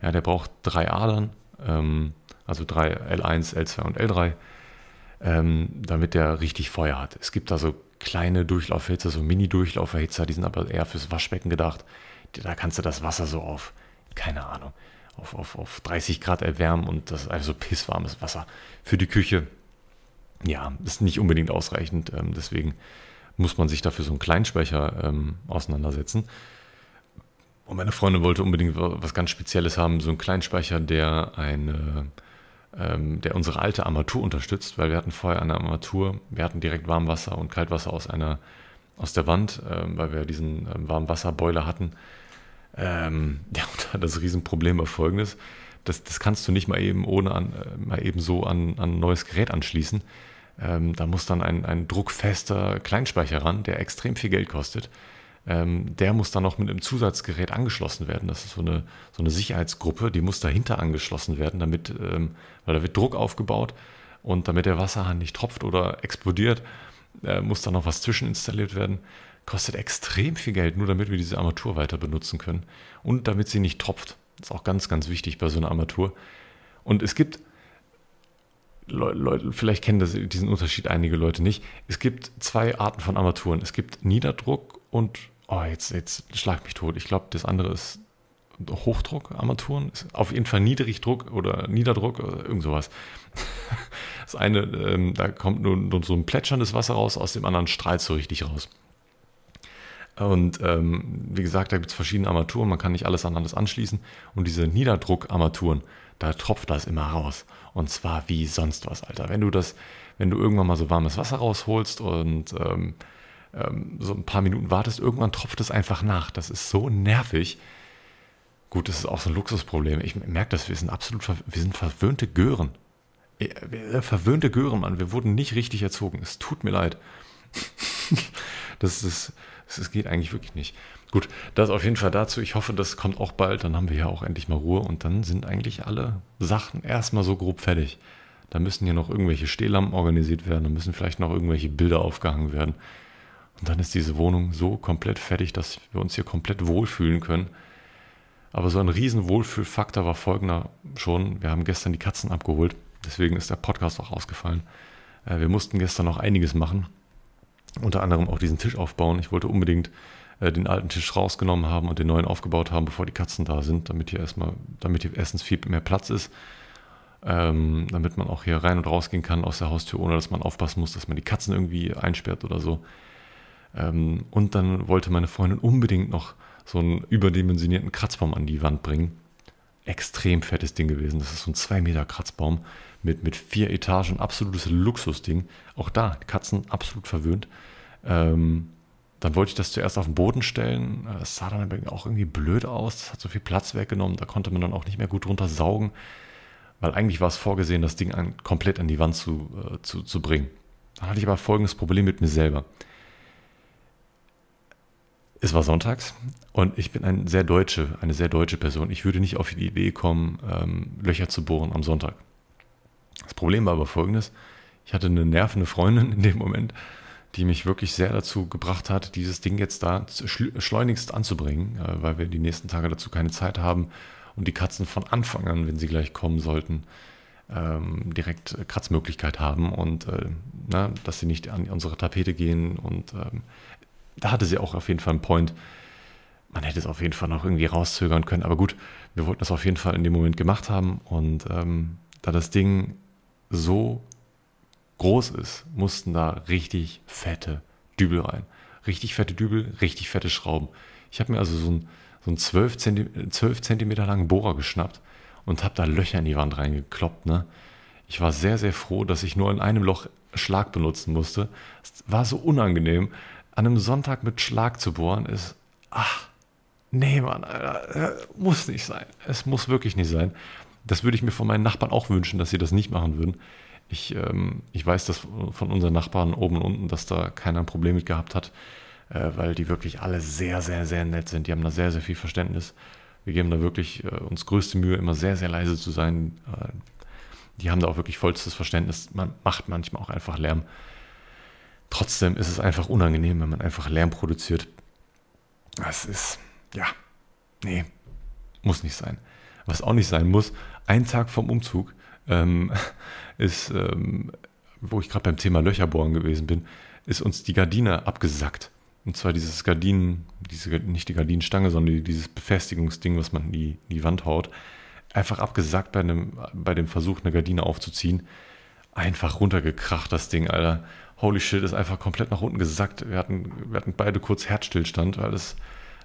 Speaker 1: Ja, der braucht drei Adern, ähm, also drei L1, L2 und L3, ähm, damit der richtig Feuer hat. Es gibt also kleine Durchlauferhitzer, so Mini-Durchlauferhitzer, die sind aber eher fürs Waschbecken gedacht. Da kannst du das Wasser so auf, keine Ahnung, auf, auf, auf 30 Grad erwärmen und das ist also pisswarmes Wasser. Für die Küche, ja, ist nicht unbedingt ausreichend. Ähm, deswegen muss man sich dafür so einen Kleinspeicher ähm, auseinandersetzen. Und meine Freundin wollte unbedingt was ganz Spezielles haben, so einen Kleinspeicher, der eine ähm, der unsere alte Armatur unterstützt, weil wir hatten vorher eine Armatur, wir hatten direkt Warmwasser und Kaltwasser aus einer aus der Wand, ähm, weil wir diesen ähm, Warmwasserboiler hatten. Ähm, [laughs] ja, und das Riesenproblem war folgendes: das, das kannst du nicht mal eben ohne an, äh, mal eben so an, an ein neues Gerät anschließen. Ähm, da muss dann ein, ein druckfester Kleinspeicher ran, der extrem viel Geld kostet. Ähm, der muss dann noch mit einem Zusatzgerät angeschlossen werden. Das ist so eine, so eine Sicherheitsgruppe, die muss dahinter angeschlossen werden, damit, ähm, weil da wird Druck aufgebaut und damit der Wasserhahn nicht tropft oder explodiert, äh, muss da noch was zwischen installiert werden. Kostet extrem viel Geld, nur damit wir diese Armatur weiter benutzen können und damit sie nicht tropft. Das ist auch ganz, ganz wichtig bei so einer Armatur. Und es gibt Leute, vielleicht kennen das, diesen Unterschied einige Leute nicht. Es gibt zwei Arten von Armaturen. Es gibt Niederdruck und oh, jetzt, jetzt schlag mich tot. Ich glaube, das andere ist Hochdruck-Armaturen. Auf jeden Fall Niedrigdruck oder Niederdruck oder irgend sowas. [laughs] Das eine, ähm, da kommt nur, nur, so ein plätscherndes Wasser raus, aus dem anderen strahlt so richtig raus. Und ähm, wie gesagt, da gibt es verschiedene Armaturen, man kann nicht alles an alles anschließen. Und diese Niederdruck-Armaturen, da tropft das immer raus. Und zwar wie sonst was, Alter. Wenn du das, wenn du irgendwann mal so warmes Wasser rausholst und ähm, ähm, so ein paar Minuten wartest, irgendwann tropft es einfach nach. Das ist so nervig. Gut, das ist auch so ein Luxusproblem. Ich merke das, wir sind absolut, wir sind verwöhnte Gören. Äh, verwöhnte Gören, Mann. Wir wurden nicht richtig erzogen. Es tut mir leid. [laughs] das, ist, das geht eigentlich wirklich nicht. Gut, das auf jeden Fall dazu. Ich hoffe, das kommt auch bald. Dann haben wir ja auch endlich mal Ruhe und dann sind eigentlich alle Sachen erstmal so grob fertig. Da müssen hier noch irgendwelche Stehlampen organisiert werden, da müssen vielleicht noch irgendwelche Bilder aufgehangen werden. Und dann ist diese Wohnung so komplett fertig, dass wir uns hier komplett wohlfühlen können. Aber so ein riesen Wohlfühlfaktor war folgender schon. Wir haben gestern die Katzen abgeholt. Deswegen ist der Podcast auch ausgefallen. Äh, wir mussten gestern noch einiges machen. Unter anderem auch diesen Tisch aufbauen. Ich wollte unbedingt äh, den alten Tisch rausgenommen haben und den neuen aufgebaut haben, bevor die Katzen da sind, damit hier erstmal, damit hier erstens viel mehr Platz ist. Ähm, damit man auch hier rein und rausgehen kann aus der Haustür, ohne dass man aufpassen muss, dass man die Katzen irgendwie einsperrt oder so. Ähm, und dann wollte meine Freundin unbedingt noch so einen überdimensionierten Kratzbaum an die Wand bringen. Extrem fettes Ding gewesen. Das ist so ein 2 Meter Kratzbaum mit, mit vier Etagen. Absolutes Luxusding. Auch da, Katzen absolut verwöhnt. Ähm, dann wollte ich das zuerst auf den Boden stellen. Es sah dann auch irgendwie blöd aus. Das hat so viel Platz weggenommen. Da konnte man dann auch nicht mehr gut drunter saugen. Weil eigentlich war es vorgesehen, das Ding an, komplett an die Wand zu, äh, zu, zu bringen. Dann hatte ich aber folgendes Problem mit mir selber. Es war sonntags und ich bin ein sehr deutsche, eine sehr deutsche Person. Ich würde nicht auf die Idee kommen, ähm, Löcher zu bohren am Sonntag. Das Problem war aber folgendes. Ich hatte eine nervende Freundin in dem Moment, die mich wirklich sehr dazu gebracht hat, dieses Ding jetzt da schleunigst anzubringen, äh, weil wir die nächsten Tage dazu keine Zeit haben und die Katzen von Anfang an, wenn sie gleich kommen sollten, ähm, direkt Kratzmöglichkeit haben und äh, na, dass sie nicht an unsere Tapete gehen und ähm, da hatte sie auch auf jeden Fall einen Point. Man hätte es auf jeden Fall noch irgendwie rauszögern können, aber gut, wir wollten das auf jeden Fall in dem Moment gemacht haben und ähm, da das Ding so groß ist, mussten da richtig fette Dübel rein. Richtig fette Dübel, richtig fette Schrauben. Ich habe mir also so einen, so einen 12, Zentimeter, 12 Zentimeter langen Bohrer geschnappt und habe da Löcher in die Wand reingekloppt. Ne? Ich war sehr, sehr froh, dass ich nur in einem Loch Schlag benutzen musste. Es war so unangenehm. An einem Sonntag mit Schlag zu bohren ist, ach, nee, Mann, Alter, muss nicht sein. Es muss wirklich nicht sein. Das würde ich mir von meinen Nachbarn auch wünschen, dass sie das nicht machen würden. Ich, ähm, ich weiß das von unseren Nachbarn oben und unten, dass da keiner ein Problem mit gehabt hat, äh, weil die wirklich alle sehr, sehr, sehr nett sind. Die haben da sehr, sehr viel Verständnis. Wir geben da wirklich äh, uns größte Mühe, immer sehr, sehr leise zu sein. Äh, die haben da auch wirklich vollstes Verständnis. Man macht manchmal auch einfach Lärm. Trotzdem ist es einfach unangenehm, wenn man einfach Lärm produziert. Das ist, ja, nee, muss nicht sein. Was auch nicht sein muss, ein Tag vom Umzug ähm, [laughs] ist, ähm, wo ich gerade beim Thema Löcherbohren gewesen bin, ist uns die Gardine abgesackt. Und zwar dieses Gardinen, diese, nicht die Gardinenstange, sondern dieses Befestigungsding, was man in die, in die Wand haut, einfach abgesackt bei, einem, bei dem Versuch, eine Gardine aufzuziehen. Einfach runtergekracht, das Ding, Alter. Holy shit, ist einfach komplett nach unten gesackt. Wir hatten, wir hatten beide kurz Herzstillstand, weil es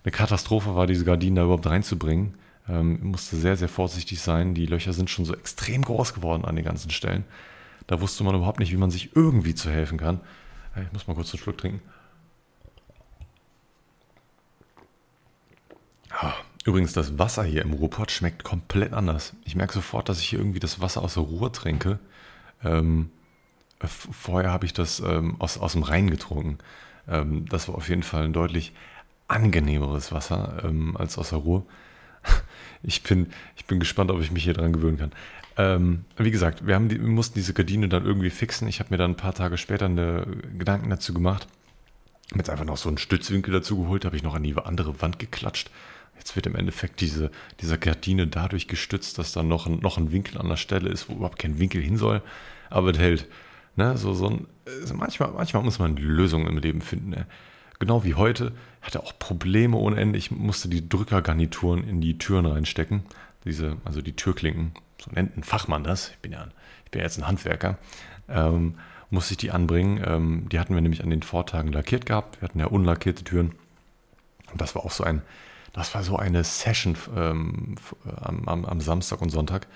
Speaker 1: eine Katastrophe war, diese Gardinen da überhaupt reinzubringen. Ähm, musste sehr, sehr vorsichtig sein. Die Löcher sind schon so extrem groß geworden an den ganzen Stellen. Da wusste man überhaupt nicht, wie man sich irgendwie zu helfen kann. Ich muss mal kurz einen Schluck trinken. Ah, übrigens, das Wasser hier im Ruhrpott schmeckt komplett anders. Ich merke sofort, dass ich hier irgendwie das Wasser aus der Ruhr trinke. Ähm, vorher habe ich das ähm, aus, aus dem Rhein getrunken. Ähm, das war auf jeden Fall ein deutlich angenehmeres Wasser ähm, als aus der Ruhr. [laughs] Ich bin, ich bin gespannt, ob ich mich hier dran gewöhnen kann. Ähm, wie gesagt, wir, haben die, wir mussten diese Gardine dann irgendwie fixen. Ich habe mir dann ein paar Tage später eine Gedanken dazu gemacht. Habe jetzt einfach noch so einen Stützwinkel dazu geholt, habe ich noch an die andere Wand geklatscht. Jetzt wird im Endeffekt diese, diese Gardine dadurch gestützt, dass da noch ein, noch ein Winkel an der Stelle ist, wo überhaupt kein Winkel hin soll. Aber es hält. Ne? So, so ein, also manchmal, manchmal muss man Lösungen im Leben finden. Ne? Genau wie heute. Hatte auch Probleme ohne Ende. Ich musste die Drückergarnituren in die Türen reinstecken. Diese, also die Türklinken. So nennt ein Fachmann das. Ich bin ja, ich bin ja jetzt ein Handwerker. Ähm, musste ich die anbringen. Ähm, die hatten wir nämlich an den Vortagen lackiert gehabt. Wir hatten ja unlackierte Türen. Und das war auch so ein, das war so eine Session ähm, am, am, am, Samstag und Sonntag.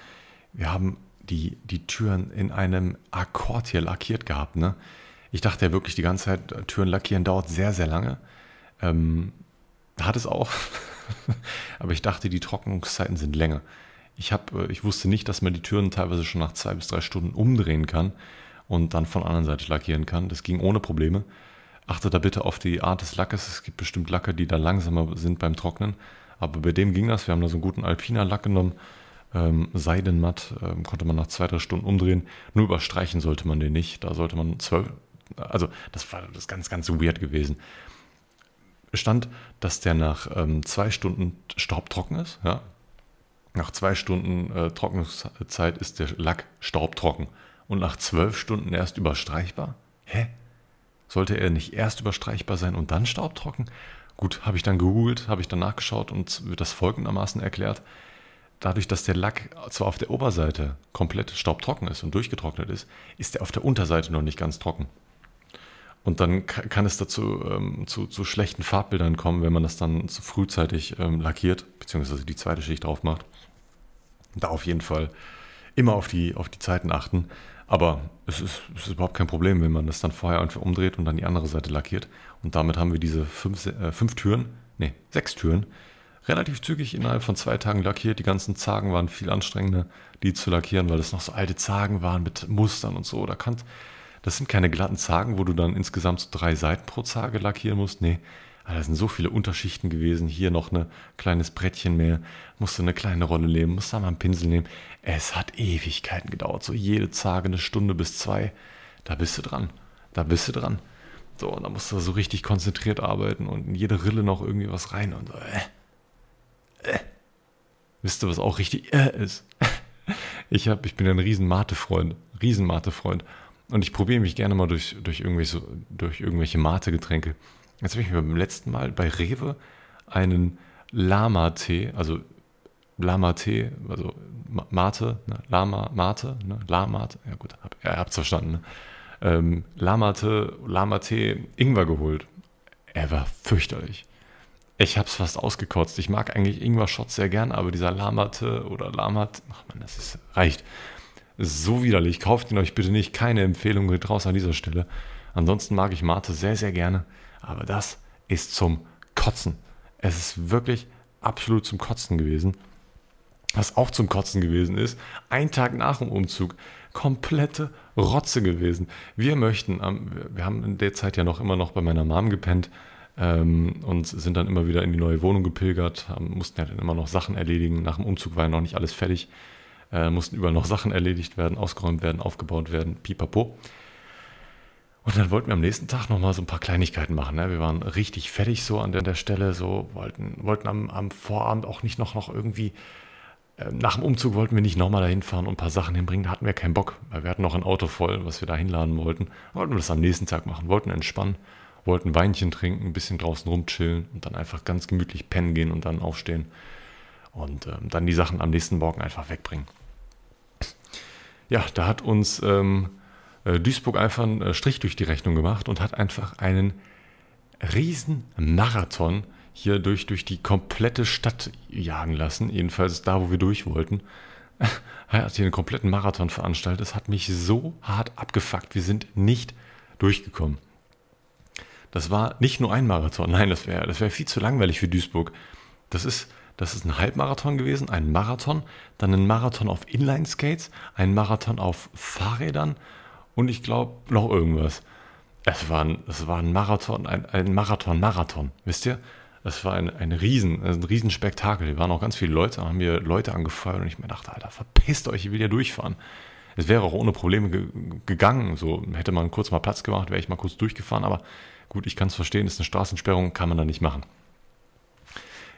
Speaker 1: Wir haben die, die Türen in einem Akkord hier lackiert gehabt. Ne? Ich dachte ja wirklich die ganze Zeit, Türen lackieren dauert sehr, sehr lange. Ähm, hat es auch. [laughs] Aber ich dachte, die Trocknungszeiten sind länger. Ich, hab, äh, ich wusste nicht, dass man die Türen teilweise schon nach zwei bis drei Stunden umdrehen kann und dann von der anderen Seite lackieren kann. Das ging ohne Probleme. Achte da bitte auf die Art des Lackes. Es gibt bestimmt Lacke, die da langsamer sind beim Trocknen. Aber bei dem ging das. Wir haben da so einen guten Alpina Lack genommen. Ähm, Seidenmatt ähm, konnte man nach zwei, drei Stunden umdrehen. Nur überstreichen sollte man den nicht. Da sollte man zwölf. Also, das war das ganz, ganz weird gewesen. Stand, dass der nach ähm, zwei Stunden staubtrocken ist. Ja? Nach zwei Stunden äh, Trocknungszeit ist der Lack staubtrocken. Und nach zwölf Stunden erst überstreichbar? Hä? Sollte er nicht erst überstreichbar sein und dann staubtrocken? Gut, habe ich dann gegoogelt, habe ich dann nachgeschaut und wird das folgendermaßen erklärt. Dadurch, dass der Lack zwar auf der Oberseite komplett staubtrocken ist und durchgetrocknet ist, ist er auf der Unterseite noch nicht ganz trocken. Und dann kann es dazu ähm, zu, zu, schlechten Farbbildern kommen, wenn man das dann zu frühzeitig ähm, lackiert, beziehungsweise die zweite Schicht drauf macht. Da auf jeden Fall immer auf die, auf die Zeiten achten. Aber es ist, es ist überhaupt kein Problem, wenn man das dann vorher einfach umdreht und dann die andere Seite lackiert. Und damit haben wir diese fünf, äh, fünf Türen, nee, sechs Türen, relativ zügig innerhalb von zwei Tagen lackiert. Die ganzen Zagen waren viel anstrengender, die zu lackieren, weil das noch so alte Zagen waren mit Mustern und so. Da das sind keine glatten Zagen, wo du dann insgesamt so drei Seiten pro Zage lackieren musst. Nee, da sind so viele Unterschichten gewesen. Hier noch ein kleines Brettchen mehr. Musste eine kleine Rolle nehmen, musste da mal einen Pinsel nehmen. Es hat Ewigkeiten gedauert. So jede Zage eine Stunde bis zwei. Da bist du dran. Da bist du dran. So, und da musst du so richtig konzentriert arbeiten und in jede Rille noch irgendwie was rein und so, äh. Äh. Wisst ihr, was auch richtig äh ist? [laughs] ich, hab, ich bin ein riesen Mate-Freund. Riesen Mate-Freund. Und ich probiere mich gerne mal durch, durch irgendwelche, durch irgendwelche Mate-Getränke. Jetzt habe ich mir beim letzten Mal bei Rewe einen Lama-Tee, also Lama-Tee, also Mate, ne? Lama, Mate, ne? Lama, ja gut, hab, ihr habt es verstanden, ne? ähm, Lamate, Lamate Ingwer geholt. Er war fürchterlich. Ich habe es fast ausgekotzt. Ich mag eigentlich Ingwer-Shots sehr gern, aber dieser Lamate oder Lamat, ach man, das ist, reicht. So widerlich. Kauft ihn euch bitte nicht. Keine Empfehlung geht raus an dieser Stelle. Ansonsten mag ich Mate sehr, sehr gerne. Aber das ist zum Kotzen. Es ist wirklich absolut zum Kotzen gewesen. Was auch zum Kotzen gewesen ist, ein Tag nach dem Umzug, komplette Rotze gewesen. Wir möchten, wir haben in der Zeit ja noch immer noch bei meiner Mom gepennt, ähm, und sind dann immer wieder in die neue Wohnung gepilgert, haben, mussten ja dann immer noch Sachen erledigen. Nach dem Umzug war ja noch nicht alles fertig, äh, mussten überall noch Sachen erledigt werden, ausgeräumt werden, aufgebaut werden, pipapo. Und dann wollten wir am nächsten Tag nochmal so ein paar Kleinigkeiten machen. Ne? Wir waren richtig fertig so an der, der Stelle, so wollten, wollten am, am, Vorabend auch nicht noch, noch irgendwie, äh, nach dem Umzug wollten wir nicht nochmal dahin fahren und ein paar Sachen hinbringen. Da hatten wir keinen Bock, weil wir hatten noch ein Auto voll, was wir da hinladen wollten. Wollten wir das am nächsten Tag machen, wollten entspannen wollten Weinchen trinken, ein bisschen draußen rumchillen und dann einfach ganz gemütlich pennen gehen und dann aufstehen und ähm, dann die Sachen am nächsten Morgen einfach wegbringen. Ja, da hat uns ähm, äh, Duisburg einfach einen äh, Strich durch die Rechnung gemacht und hat einfach einen riesen Marathon hier durch, durch die komplette Stadt jagen lassen, jedenfalls da, wo wir durch wollten. er [laughs] hat hier einen kompletten Marathon veranstaltet. Das hat mich so hart abgefuckt. Wir sind nicht durchgekommen. Das war nicht nur ein Marathon, nein, das wäre das wär viel zu langweilig für Duisburg. Das ist, das ist ein Halbmarathon gewesen, ein Marathon, dann ein Marathon auf Inline-Skates, ein Marathon auf Fahrrädern und ich glaube noch irgendwas. Es war ein, es war ein Marathon, ein, ein Marathon-Marathon, wisst ihr? Das war ein, ein, Riesen, ein Riesenspektakel. Hier waren auch ganz viele Leute, haben mir Leute angefeuert und ich mir dachte, Alter, verpisst euch, ich will ja durchfahren. Es wäre auch ohne Probleme ge gegangen. So hätte man kurz mal Platz gemacht, wäre ich mal kurz durchgefahren, aber Gut, ich kann es verstehen, ist eine Straßensperrung, kann man da nicht machen.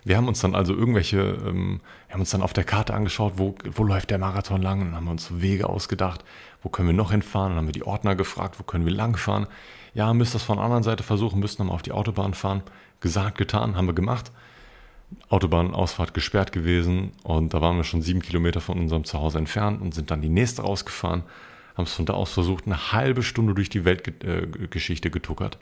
Speaker 1: Wir haben uns dann also irgendwelche, ähm, wir haben uns dann auf der Karte angeschaut, wo, wo läuft der Marathon lang, und haben uns Wege ausgedacht, wo können wir noch hinfahren, dann haben wir die Ordner gefragt, wo können wir langfahren. Ja, müsst das von der anderen Seite versuchen, müssen nochmal auf die Autobahn fahren. Gesagt, getan, haben wir gemacht. Autobahnausfahrt gesperrt gewesen und da waren wir schon sieben Kilometer von unserem Zuhause entfernt und sind dann die nächste rausgefahren, haben es von da aus versucht, eine halbe Stunde durch die Weltgeschichte äh, getuckert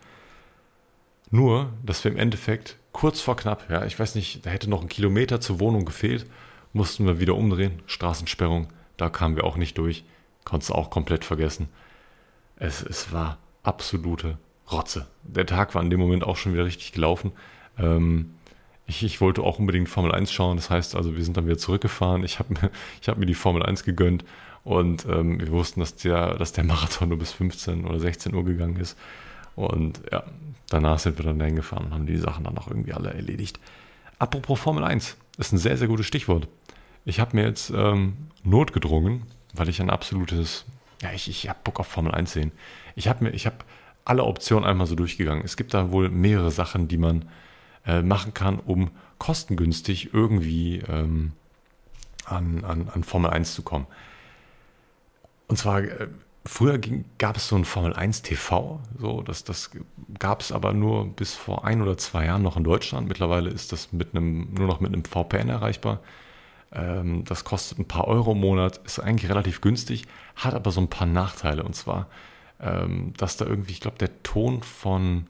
Speaker 1: nur, dass wir im Endeffekt kurz vor knapp, ja, ich weiß nicht, da hätte noch ein Kilometer zur Wohnung gefehlt, mussten wir wieder umdrehen, Straßensperrung, da kamen wir auch nicht durch, konntest auch komplett vergessen. Es, es war absolute Rotze. Der Tag war in dem Moment auch schon wieder richtig gelaufen. Ähm, ich, ich, wollte auch unbedingt Formel 1 schauen, das heißt also, wir sind dann wieder zurückgefahren, ich habe mir, [laughs] hab mir die Formel 1 gegönnt und ähm, wir wussten, dass der, dass der Marathon nur bis 15 oder 16 Uhr gegangen ist. Und ja, danach sind wir dann hingefahren und haben die Sachen dann auch irgendwie alle erledigt. Apropos Formel 1, ist ein sehr, sehr gutes Stichwort. Ich habe mir jetzt ähm, notgedrungen, weil ich ein absolutes, ja, ich, ich habe Bock auf Formel 1 sehen. Ich habe mir, ich habe alle Optionen einmal so durchgegangen. Es gibt da wohl mehrere Sachen, die man äh, machen kann, um kostengünstig irgendwie ähm, an, an, an Formel 1 zu kommen. Und zwar äh, Früher gab es so ein Formel 1 TV, so, das, das gab es aber nur bis vor ein oder zwei Jahren noch in Deutschland. Mittlerweile ist das mit einem, nur noch mit einem VPN erreichbar. Ähm, das kostet ein paar Euro im Monat, ist eigentlich relativ günstig, hat aber so ein paar Nachteile. Und zwar, ähm, dass da irgendwie, ich glaube, der Ton von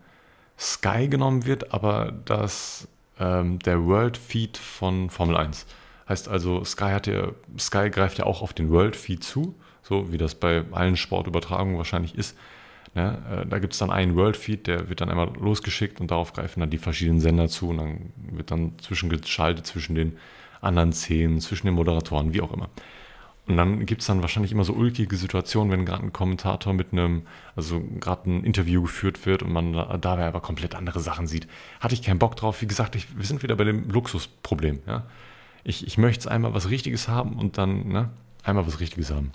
Speaker 1: Sky genommen wird, aber dass ähm, der World Feed von Formel 1. Heißt also, Sky hat ja, Sky greift ja auch auf den World Feed zu so wie das bei allen Sportübertragungen wahrscheinlich ist. Ne? Äh, da gibt es dann einen World Feed, der wird dann einmal losgeschickt und darauf greifen dann die verschiedenen Sender zu und dann wird dann zwischengeschaltet zwischen den anderen Szenen, zwischen den Moderatoren, wie auch immer. Und dann gibt es dann wahrscheinlich immer so ulkige Situationen, wenn gerade ein Kommentator mit einem, also gerade ein Interview geführt wird und man dabei aber komplett andere Sachen sieht. Hatte ich keinen Bock drauf. Wie gesagt, ich, wir sind wieder bei dem Luxusproblem. Ja? Ich, ich möchte einmal was Richtiges haben und dann ne, einmal was Richtiges haben.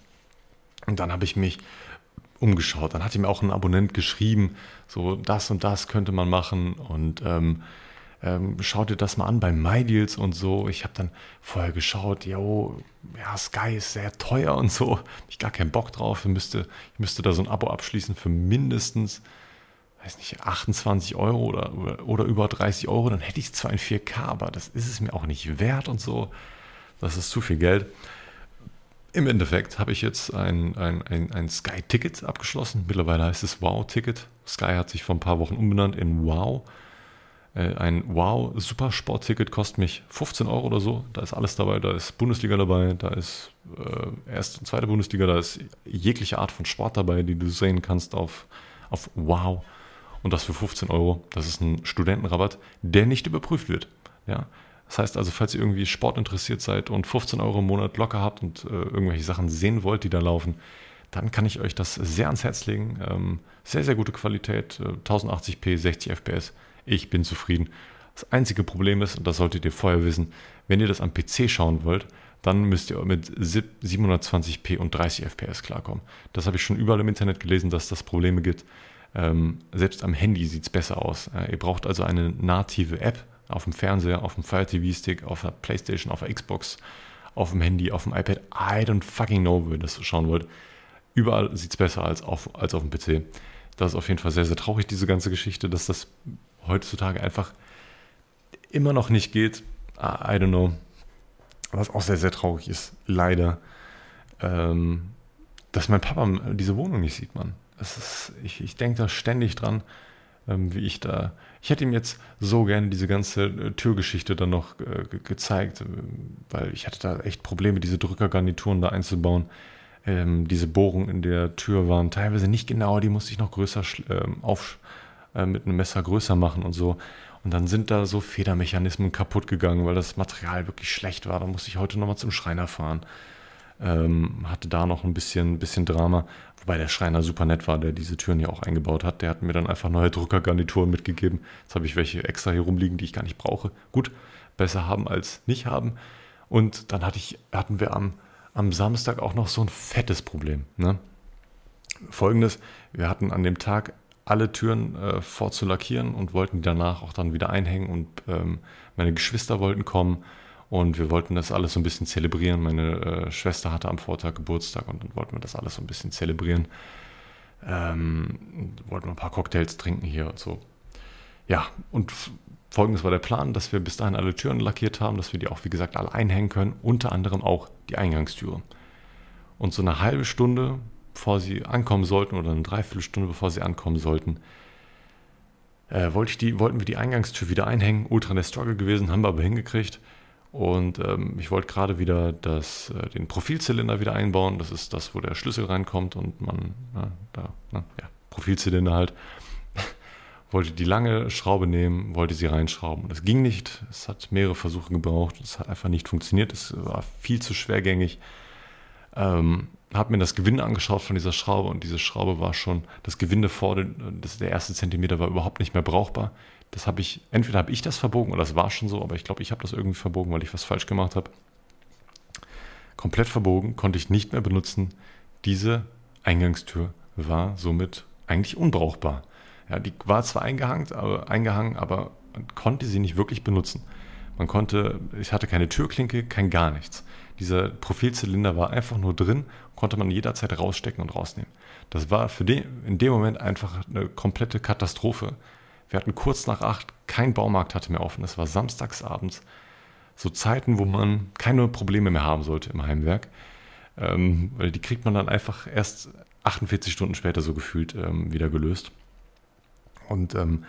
Speaker 1: Und dann habe ich mich umgeschaut. Dann hat mir auch ein Abonnent geschrieben, so das und das könnte man machen und ähm, ähm, schau dir das mal an bei MyDeals und so. Ich habe dann vorher geschaut, jo, ja, Sky ist sehr teuer und so. Hab ich gar keinen Bock drauf. Ich müsste, ich müsste da so ein Abo abschließen für mindestens, weiß nicht, 28 Euro oder, oder, oder über 30 Euro. Dann hätte ich zwar ein 4K, aber das ist es mir auch nicht wert und so. Das ist zu viel Geld im Endeffekt habe ich jetzt ein, ein, ein, ein Sky-Ticket abgeschlossen. Mittlerweile heißt es Wow-Ticket. Sky hat sich vor ein paar Wochen umbenannt in Wow. Äh, ein Wow Supersport-Ticket kostet mich 15 Euro oder so. Da ist alles dabei. Da ist Bundesliga dabei, da ist äh, erste und zweite Bundesliga, da ist jegliche Art von Sport dabei, die du sehen kannst auf, auf Wow. Und das für 15 Euro. Das ist ein Studentenrabatt, der nicht überprüft wird. Ja. Das heißt also, falls ihr irgendwie Sport interessiert seid und 15 Euro im Monat locker habt und äh, irgendwelche Sachen sehen wollt, die da laufen, dann kann ich euch das sehr ans Herz legen. Ähm, sehr, sehr gute Qualität, äh, 1080p, 60 FPS. Ich bin zufrieden. Das einzige Problem ist, und das solltet ihr vorher wissen, wenn ihr das am PC schauen wollt, dann müsst ihr mit 720p und 30 FPS klarkommen. Das habe ich schon überall im Internet gelesen, dass das Probleme gibt. Ähm, selbst am Handy sieht es besser aus. Äh, ihr braucht also eine native App, auf dem Fernseher, auf dem Fire TV Stick, auf der Playstation, auf der Xbox, auf dem Handy, auf dem iPad. I don't fucking know, wenn ihr das schauen wollt. Überall sieht es besser als auf, als auf dem PC. Das ist auf jeden Fall sehr, sehr traurig, diese ganze Geschichte, dass das heutzutage einfach immer noch nicht geht. I don't know. Was auch sehr, sehr traurig ist, leider, ähm, dass mein Papa diese Wohnung nicht sieht, man. Ich, ich denke da ständig dran, ähm, wie ich da. Ich hätte ihm jetzt so gerne diese ganze äh, Türgeschichte dann noch äh, ge gezeigt, äh, weil ich hatte da echt Probleme, diese Drückergarnituren da einzubauen. Ähm, diese Bohrungen in der Tür waren teilweise nicht genau, die musste ich noch größer ähm, auf, äh, mit einem Messer größer machen und so. Und dann sind da so Federmechanismen kaputt gegangen, weil das Material wirklich schlecht war. Da musste ich heute nochmal zum Schreiner fahren. Ähm, hatte da noch ein bisschen, bisschen Drama. Wobei der Schreiner super nett war, der diese Türen hier auch eingebaut hat. Der hat mir dann einfach neue Druckergarnituren mitgegeben. Jetzt habe ich welche extra hier rumliegen, die ich gar nicht brauche. Gut, besser haben als nicht haben. Und dann hatte ich, hatten wir am, am Samstag auch noch so ein fettes Problem. Ne? Folgendes, wir hatten an dem Tag alle Türen äh, vorzulackieren und wollten die danach auch dann wieder einhängen und ähm, meine Geschwister wollten kommen und wir wollten das alles so ein bisschen zelebrieren. Meine äh, Schwester hatte am Vortag Geburtstag und dann wollten wir das alles so ein bisschen zelebrieren. Ähm, wollten wir ein paar Cocktails trinken hier und so. Ja, und folgendes war der Plan, dass wir bis dahin alle Türen lackiert haben, dass wir die auch, wie gesagt, alle einhängen können, unter anderem auch die Eingangstüre. Und so eine halbe Stunde, bevor sie ankommen sollten, oder eine Dreiviertelstunde, bevor sie ankommen sollten, äh, wollte die, wollten wir die Eingangstür wieder einhängen. Ultra der Struggle gewesen, haben wir aber hingekriegt. Und ähm, ich wollte gerade wieder das, äh, den Profilzylinder wieder einbauen. Das ist das, wo der Schlüssel reinkommt und man, na, da, na, ja, Profilzylinder halt. [laughs] wollte die lange Schraube nehmen, wollte sie reinschrauben. Das ging nicht. Es hat mehrere Versuche gebraucht. Es hat einfach nicht funktioniert. Es war viel zu schwergängig. Ähm, habe mir das Gewinde angeschaut von dieser Schraube und diese Schraube war schon, das Gewinde vorne, das, der erste Zentimeter war überhaupt nicht mehr brauchbar. Das habe ich, entweder habe ich das verbogen oder das war schon so, aber ich glaube, ich habe das irgendwie verbogen, weil ich was falsch gemacht habe. Komplett verbogen, konnte ich nicht mehr benutzen. Diese Eingangstür war somit eigentlich unbrauchbar. Ja, die war zwar eingehangen, aber, eingehangen, aber man konnte sie nicht wirklich benutzen. Man konnte, ich hatte keine Türklinke, kein gar nichts. Dieser Profilzylinder war einfach nur drin, konnte man jederzeit rausstecken und rausnehmen. Das war für den, in dem Moment einfach eine komplette Katastrophe. Wir hatten kurz nach acht, kein Baumarkt hatte mehr offen. Es war samstagsabends. So Zeiten, wo man keine Probleme mehr haben sollte im Heimwerk. Ähm, weil die kriegt man dann einfach erst 48 Stunden später so gefühlt ähm, wieder gelöst. Und ähm,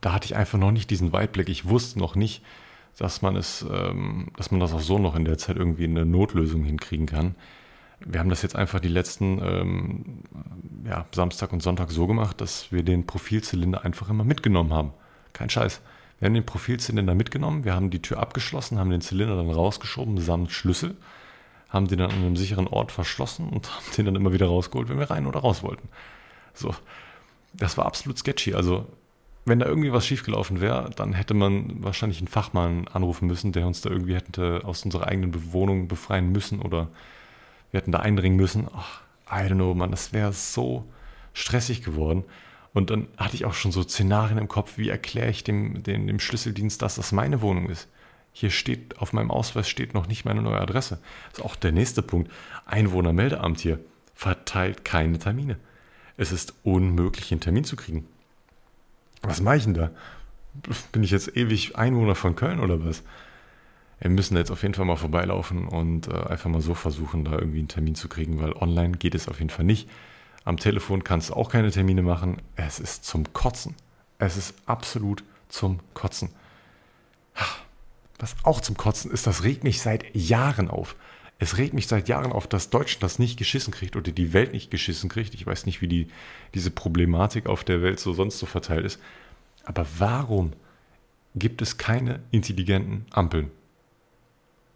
Speaker 1: da hatte ich einfach noch nicht diesen Weitblick. Ich wusste noch nicht, dass man es, ähm, dass man das auch so noch in der Zeit irgendwie eine Notlösung hinkriegen kann wir haben das jetzt einfach die letzten ähm, ja, Samstag und Sonntag so gemacht, dass wir den Profilzylinder einfach immer mitgenommen haben. Kein Scheiß. Wir haben den Profilzylinder mitgenommen, wir haben die Tür abgeschlossen, haben den Zylinder dann rausgeschoben samt Schlüssel, haben den dann an einem sicheren Ort verschlossen und [laughs] haben den dann immer wieder rausgeholt, wenn wir rein oder raus wollten. So, das war absolut sketchy. Also, wenn da irgendwie was schiefgelaufen wäre, dann hätte man wahrscheinlich einen Fachmann anrufen müssen, der uns da irgendwie hätte aus unserer eigenen Bewohnung befreien müssen oder wir hätten da eindringen müssen. Ach, I don't know, man, das wäre so stressig geworden. Und dann hatte ich auch schon so Szenarien im Kopf, wie erkläre ich dem, dem, dem Schlüsseldienst, dass das meine Wohnung ist. Hier steht, auf meinem Ausweis steht noch nicht meine neue Adresse. Das ist auch der nächste Punkt. Einwohnermeldeamt hier verteilt keine Termine. Es ist unmöglich, einen Termin zu kriegen. Was mache ich denn da? Bin ich jetzt ewig Einwohner von Köln oder was? Wir müssen jetzt auf jeden Fall mal vorbeilaufen und äh, einfach mal so versuchen, da irgendwie einen Termin zu kriegen, weil online geht es auf jeden Fall nicht. Am Telefon kannst du auch keine Termine machen. Es ist zum Kotzen. Es ist absolut zum Kotzen. Was auch zum Kotzen ist, das regt mich seit Jahren auf. Es regt mich seit Jahren auf, dass Deutschland das nicht geschissen kriegt oder die Welt nicht geschissen kriegt. Ich weiß nicht, wie die, diese Problematik auf der Welt so sonst so verteilt ist. Aber warum gibt es keine intelligenten Ampeln?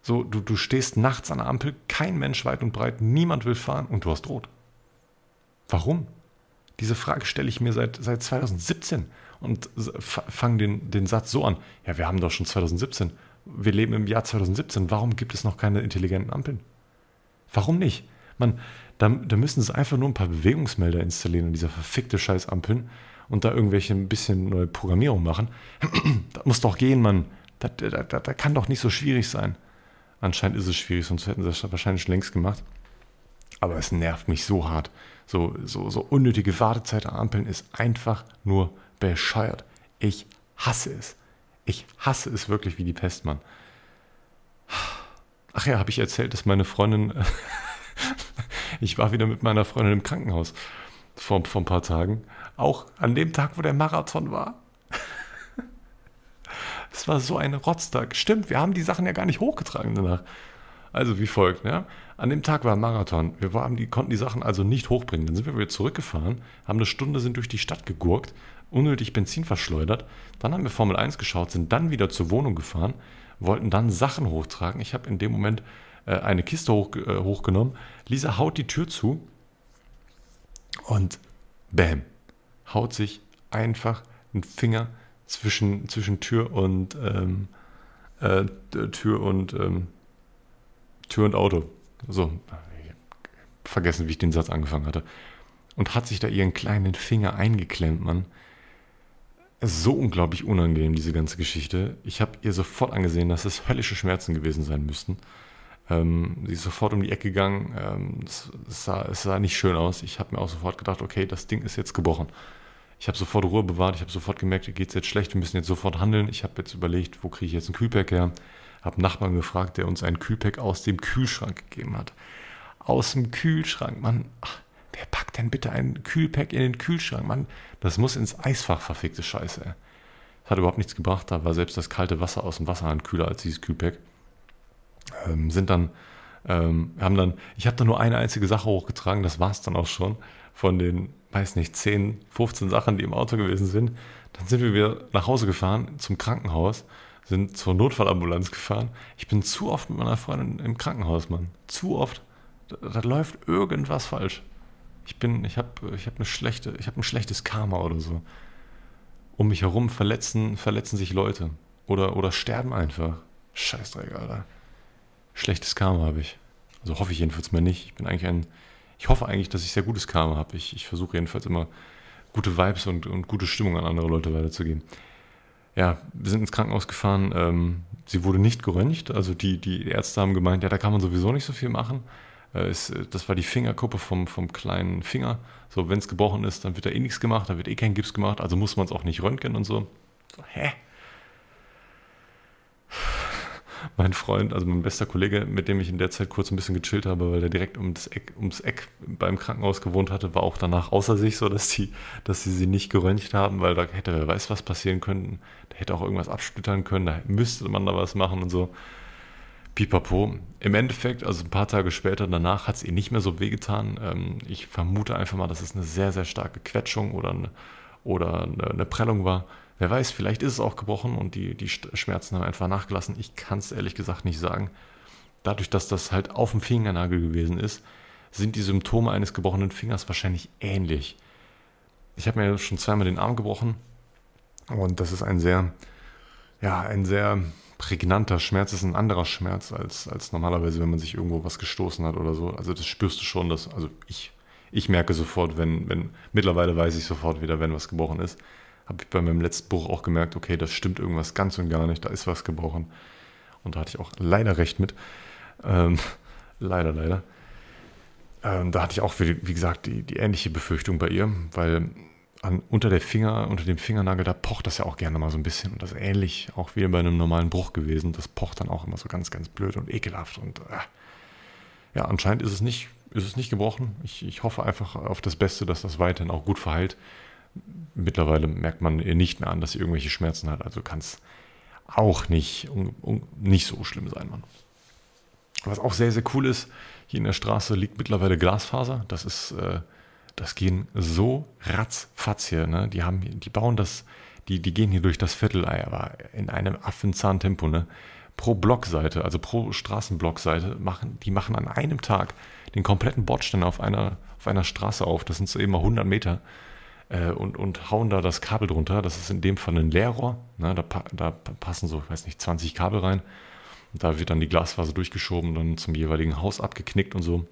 Speaker 1: So, du, du stehst nachts an der Ampel, kein Mensch weit und breit, niemand will fahren und du hast rot. Warum? Diese Frage stelle ich mir seit, seit 2017 und fange den, den Satz so an. Ja, wir haben doch schon 2017. Wir leben im Jahr 2017. Warum gibt es noch keine intelligenten Ampeln? Warum nicht? Man, da, da müssen sie einfach nur ein paar Bewegungsmelder installieren in dieser verfickte Scheiß Ampeln und da irgendwelche ein bisschen neue Programmierung machen. [clears throat] das muss doch gehen, Mann. Das, das, das, das kann doch nicht so schwierig sein. Anscheinend ist es schwierig, sonst hätten sie das wahrscheinlich schon längst gemacht. Aber es nervt mich so hart. So, so, so unnötige Wartezeit an Ampeln ist einfach nur bescheuert. Ich hasse es. Ich hasse es wirklich wie die Pest, Mann. Ach ja, habe ich erzählt, dass meine Freundin. [laughs] ich war wieder mit meiner Freundin im Krankenhaus vor, vor ein paar Tagen. Auch an dem Tag, wo der Marathon war. Es war so ein Rotztag. Stimmt, wir haben die Sachen ja gar nicht hochgetragen danach. Also wie folgt, ja. An dem Tag war ein Marathon. Wir waren, die, konnten die Sachen also nicht hochbringen. Dann sind wir wieder zurückgefahren, haben eine Stunde, sind durch die Stadt gegurkt, unnötig Benzin verschleudert. Dann haben wir Formel 1 geschaut, sind dann wieder zur Wohnung gefahren, wollten dann Sachen hochtragen. Ich habe in dem Moment äh, eine Kiste hoch, äh, hochgenommen. Lisa haut die Tür zu und bam, haut sich einfach einen Finger zwischen, zwischen Tür und ähm, äh, Tür und ähm, Tür und Auto. So, vergessen, wie ich den Satz angefangen hatte. Und hat sich da ihren kleinen Finger eingeklemmt, Mann. So unglaublich unangenehm, diese ganze Geschichte. Ich habe ihr sofort angesehen, dass es höllische Schmerzen gewesen sein müssten. Ähm, sie ist sofort um die Ecke gegangen. Ähm, es, sah, es, sah, nicht schön aus. Ich habe mir auch sofort gedacht, okay, das Ding ist jetzt gebrochen. Ich habe sofort Ruhe bewahrt, ich habe sofort gemerkt, geht es jetzt schlecht, wir müssen jetzt sofort handeln. Ich habe jetzt überlegt, wo kriege ich jetzt ein Kühlpack her? Habe Nachbarn gefragt, der uns ein Kühlpack aus dem Kühlschrank gegeben hat. Aus dem Kühlschrank, Mann. Ach, wer packt denn bitte ein Kühlpack in den Kühlschrank, Mann? Das muss ins Eisfach, verfickte Scheiße. Das hat überhaupt nichts gebracht, da war selbst das kalte Wasser aus dem Wasserhahn kühler als dieses Kühlpack. Ähm, sind dann, ähm, haben dann, ich habe da nur eine einzige Sache hochgetragen, das war es dann auch schon von den, weiß nicht, 10, 15 Sachen, die im Auto gewesen sind. Dann sind wir wieder nach Hause gefahren zum Krankenhaus, sind zur Notfallambulanz gefahren. Ich bin zu oft mit meiner Freundin im Krankenhaus, Mann. Zu oft. Da, da läuft irgendwas falsch. Ich bin, ich habe ich hab eine schlechte, ich habe ein schlechtes Karma oder so. Um mich herum verletzen, verletzen sich Leute. Oder, oder sterben einfach. Scheißdreck, Alter. Schlechtes Karma habe ich. Also hoffe ich jedenfalls mal nicht. Ich bin eigentlich ein ich hoffe eigentlich, dass ich sehr gutes Karma habe. Ich, ich versuche jedenfalls immer gute Vibes und, und gute Stimmung an andere Leute weiterzugeben. Ja, wir sind ins Krankenhaus gefahren. Ähm, sie wurde nicht geröntgt. Also die, die Ärzte haben gemeint, ja, da kann man sowieso nicht so viel machen. Äh, es, das war die Fingerkuppe vom, vom kleinen Finger. So, wenn es gebrochen ist, dann wird da eh nichts gemacht, da wird eh kein Gips gemacht, also muss man es auch nicht röntgen und so. So, hä? Mein Freund, also mein bester Kollege, mit dem ich in der Zeit kurz ein bisschen gechillt habe, weil er direkt ums Eck, ums Eck beim Krankenhaus gewohnt hatte, war auch danach außer sich so, dass sie, dass sie sie nicht geröntgt haben, weil da hätte wer weiß was passieren können. Da hätte auch irgendwas absplittern können, da müsste man da was machen und so. Pipapo. Im Endeffekt, also ein paar Tage später danach, hat es ihr nicht mehr so wehgetan. Ähm, ich vermute einfach mal, dass es eine sehr, sehr starke Quetschung oder eine, oder eine Prellung war. Wer weiß, vielleicht ist es auch gebrochen und die, die Schmerzen haben einfach nachgelassen. Ich kann es ehrlich gesagt nicht sagen. Dadurch, dass das halt auf dem Fingernagel gewesen ist, sind die Symptome eines gebrochenen Fingers wahrscheinlich ähnlich. Ich habe mir schon zweimal den Arm gebrochen und das ist ein sehr, ja, ein sehr prägnanter Schmerz, das ist ein anderer Schmerz als, als normalerweise, wenn man sich irgendwo was gestoßen hat oder so. Also das spürst du schon, dass, also ich, ich merke sofort, wenn, wenn, mittlerweile weiß ich sofort wieder, wenn was gebrochen ist habe ich bei meinem letzten Buch auch gemerkt, okay, das stimmt irgendwas ganz und gar nicht, da ist was gebrochen. Und da hatte ich auch leider recht mit. Ähm, [laughs] leider, leider. Ähm, da hatte ich auch, wie, wie gesagt, die, die, ähnliche Befürchtung bei ihr, weil an, unter der Finger, unter dem Fingernagel, da pocht das ja auch gerne mal so ein bisschen. Und das ist ähnlich auch wie bei einem normalen Bruch gewesen. Das pocht dann auch immer so ganz, ganz blöd und ekelhaft. Und äh, ja, anscheinend ist es nicht, ist es nicht gebrochen. Ich, ich hoffe einfach auf das Beste, dass das weiterhin auch gut verheilt. Mittlerweile merkt man ihr nicht mehr an, dass sie irgendwelche Schmerzen hat. Also kann es auch nicht, um, um, nicht so schlimm sein, Mann. Was auch sehr, sehr cool ist, hier in der Straße liegt mittlerweile Glasfaser. Das ist, äh, das gehen so ratzfatz hier. Ne? Die haben, die bauen das, die, die gehen hier durch das Viertel, aber in einem Affenzahntempo, ne? Pro Blockseite, also pro Straßenblockseite, machen, die machen an einem Tag den kompletten Bordstein auf einer, auf einer Straße auf. Das sind so mal 100 Meter. Äh, und, und hauen da das Kabel drunter. Das ist in dem Fall ein Leerrohr. Ne? Da, da passen so, ich weiß nicht, 20 Kabel rein. Da wird dann die Glasfaser durchgeschoben, dann zum jeweiligen Haus abgeknickt und so.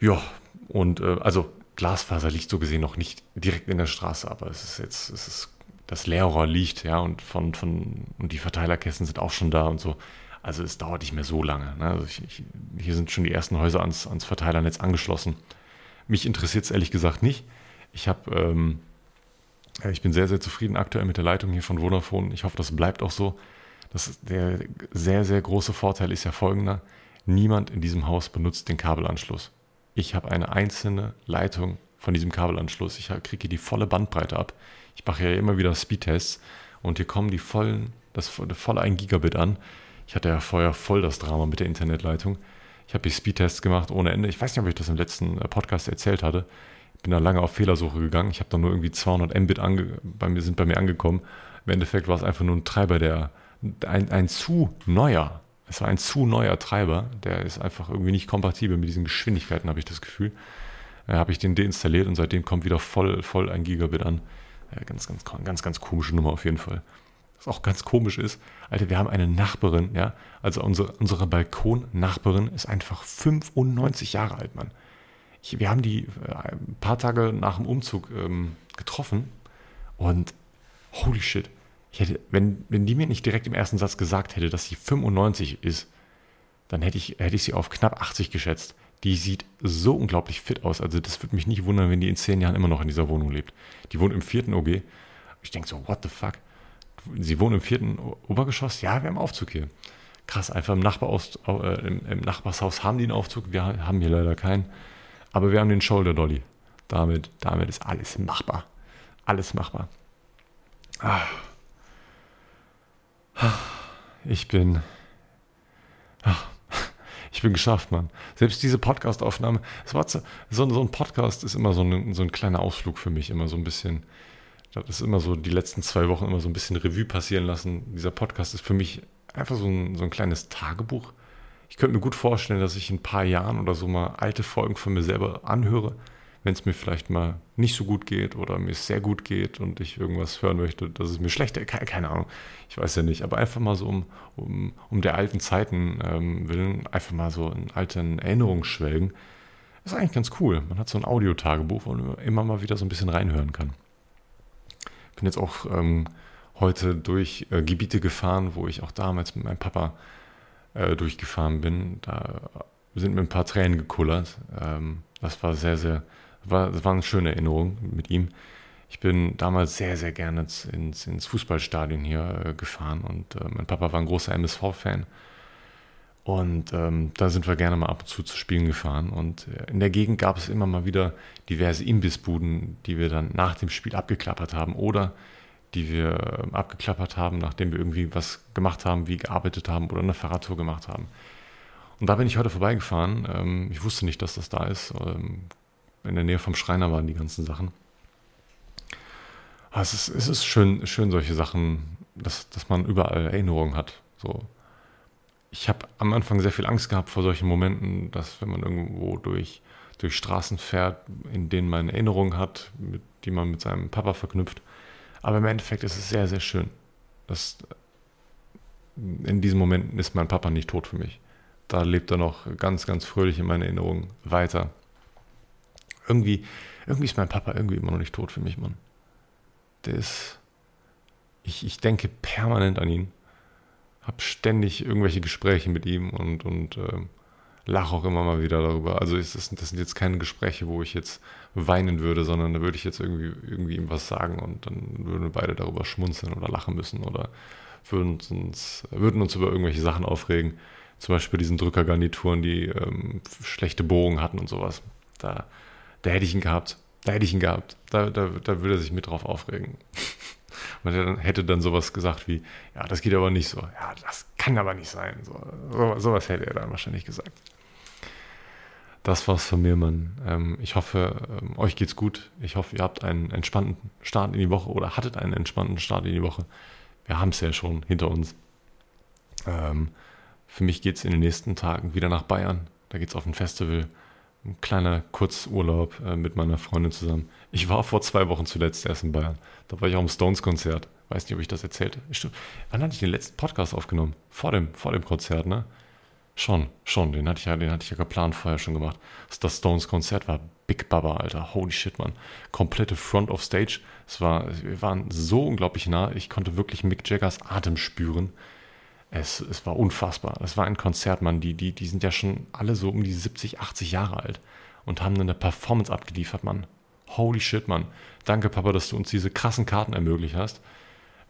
Speaker 1: Ja, und äh, also Glasfaser liegt so gesehen noch nicht direkt in der Straße, aber es ist jetzt, es ist, das Leerrohr liegt, ja, und von, von, und die Verteilerkästen sind auch schon da und so. Also es dauert nicht mehr so lange. Ne? Also ich, ich, hier sind schon die ersten Häuser ans, ans Verteilernetz angeschlossen. Mich interessiert es ehrlich gesagt nicht. Ich habe, ähm, ich bin sehr, sehr zufrieden aktuell mit der Leitung hier von Vodafone. Ich hoffe, das bleibt auch so. Das, der sehr, sehr große Vorteil ist ja folgender. Niemand in diesem Haus benutzt den Kabelanschluss. Ich habe eine einzelne Leitung von diesem Kabelanschluss. Ich kriege die volle Bandbreite ab. Ich mache ja immer wieder Speedtests und hier kommen die vollen, das volle 1 Gigabit an. Ich hatte ja vorher voll das Drama mit der Internetleitung. Ich habe die Speedtests gemacht ohne Ende. Ich weiß nicht, ob ich das im letzten äh, Podcast erzählt hatte. Bin da lange auf Fehlersuche gegangen. Ich habe da nur irgendwie 200 Mbit ange bei mir, sind bei mir angekommen. Im Endeffekt war es einfach nur ein Treiber, der ein, ein zu neuer, es war ein zu neuer Treiber, der ist einfach irgendwie nicht kompatibel mit diesen Geschwindigkeiten, habe ich das Gefühl. Da habe ich den deinstalliert und seitdem kommt wieder voll, voll ein Gigabit an. Ja, ganz, ganz, ganz, ganz komische Nummer auf jeden Fall. Was auch ganz komisch ist, Alter, wir haben eine Nachbarin, ja, also unsere, unsere Balkon-Nachbarin ist einfach 95 Jahre alt, Mann. Ich, wir haben die äh, ein paar Tage nach dem Umzug ähm, getroffen und holy shit, hätte, wenn, wenn die mir nicht direkt im ersten Satz gesagt hätte, dass sie 95 ist, dann hätte ich, hätte ich sie auf knapp 80 geschätzt. Die sieht so unglaublich fit aus. Also das würde mich nicht wundern, wenn die in zehn Jahren immer noch in dieser Wohnung lebt. Die wohnt im vierten OG. Ich denke so, what the fuck? Sie wohnt im vierten Obergeschoss? Ja, wir haben Aufzug hier. Krass, einfach im, Nachbaraus, äh, im, im, Nachbarshaus haben die einen Aufzug. Wir haben hier leider keinen. Aber wir haben den Shoulder Dolly. Damit, damit ist alles machbar. Alles machbar. Ah. Ich bin. Ach, ich bin geschafft, Mann. Selbst diese Podcast-Aufnahme, so, so, ein Podcast ist immer so ein, so ein kleiner Ausflug für mich, immer so ein bisschen. Das ist immer so die letzten zwei Wochen immer so ein bisschen Revue passieren lassen. Dieser Podcast ist für mich einfach so ein, so ein kleines Tagebuch. Ich könnte mir gut vorstellen, dass ich in ein paar Jahren oder so mal alte Folgen von mir selber anhöre wenn es mir vielleicht mal nicht so gut geht oder mir es sehr gut geht und ich irgendwas hören möchte, dass es mir schlechter, keine, keine Ahnung, ich weiß ja nicht, aber einfach mal so um, um, um der alten Zeiten ähm, willen, einfach mal so in alten Erinnerungen schwelgen, ist eigentlich ganz cool. Man hat so ein Audiotagebuch, wo man immer mal wieder so ein bisschen reinhören kann. Ich bin jetzt auch ähm, heute durch äh, Gebiete gefahren, wo ich auch damals mit meinem Papa äh, durchgefahren bin. Da sind mir ein paar Tränen gekullert. Ähm, das war sehr, sehr war, das war eine schöne Erinnerung mit ihm. Ich bin damals sehr, sehr gerne ins, ins Fußballstadion hier äh, gefahren und äh, mein Papa war ein großer MSV-Fan. Und ähm, da sind wir gerne mal ab und zu zu Spielen gefahren. Und äh, in der Gegend gab es immer mal wieder diverse Imbissbuden, die wir dann nach dem Spiel abgeklappert haben oder die wir ähm, abgeklappert haben, nachdem wir irgendwie was gemacht haben, wie gearbeitet haben oder eine Fahrradtour gemacht haben. Und da bin ich heute vorbeigefahren. Ähm, ich wusste nicht, dass das da ist. Ähm, in der Nähe vom Schreiner waren die ganzen Sachen. Aber es ist, es ist schön, schön, solche Sachen, dass, dass man überall Erinnerungen hat. So. Ich habe am Anfang sehr viel Angst gehabt vor solchen Momenten, dass wenn man irgendwo durch, durch Straßen fährt, in denen man Erinnerungen hat, mit, die man mit seinem Papa verknüpft. Aber im Endeffekt ist es sehr, sehr schön. Dass in diesen Momenten ist mein Papa nicht tot für mich. Da lebt er noch ganz, ganz fröhlich in meiner Erinnerung weiter. Irgendwie, irgendwie ist mein Papa irgendwie immer noch nicht tot für mich, Mann. Der ist. Ich, ich denke permanent an ihn. Hab ständig irgendwelche Gespräche mit ihm und, und äh, lache auch immer mal wieder darüber. Also ist das, das sind jetzt keine Gespräche, wo ich jetzt weinen würde, sondern da würde ich jetzt irgendwie, irgendwie ihm was sagen und dann würden wir beide darüber schmunzeln oder lachen müssen oder würden uns, würden uns über irgendwelche Sachen aufregen. Zum Beispiel diesen Drückergarnituren, die ähm, schlechte Bohrungen hatten und sowas. Da, da hätte ich ihn gehabt. Da hätte ich ihn gehabt. Da, da, da würde er sich mit drauf aufregen. [laughs] Hätte dann, hätte dann sowas gesagt wie, ja, das geht aber nicht so. Ja, das kann aber nicht sein. So, so, sowas hätte er dann wahrscheinlich gesagt. Das war's von mir, Mann. Ähm, ich hoffe, ähm, euch geht's gut. Ich hoffe, ihr habt einen entspannten Start in die Woche oder hattet einen entspannten Start in die Woche. Wir haben es ja schon hinter uns. Ähm, für mich geht's in den nächsten Tagen wieder nach Bayern. Da geht's auf ein Festival. Ein kleiner Kurzurlaub äh, mit meiner Freundin zusammen. Ich war vor zwei Wochen zuletzt erst in Bayern. Da war ich auch im Stones-Konzert. Weiß nicht, ob ich das erzählt habe. Wann hatte ich den letzten Podcast aufgenommen? Vor dem, vor dem Konzert, ne? Schon, schon. Den hatte ich ja, den hatte ich ja geplant vorher schon gemacht. Das Stones-Konzert war Big Baba, Alter. Holy shit, Mann. Komplette Front of Stage. Es war, wir waren so unglaublich nah. Ich konnte wirklich Mick Jaggers Atem spüren. Es, es war unfassbar. Es war ein Konzert, Mann. Die, die, die sind ja schon alle so um die 70, 80 Jahre alt und haben eine Performance abgeliefert, Mann. Holy shit, Mann. Danke, Papa, dass du uns diese krassen Karten ermöglicht hast.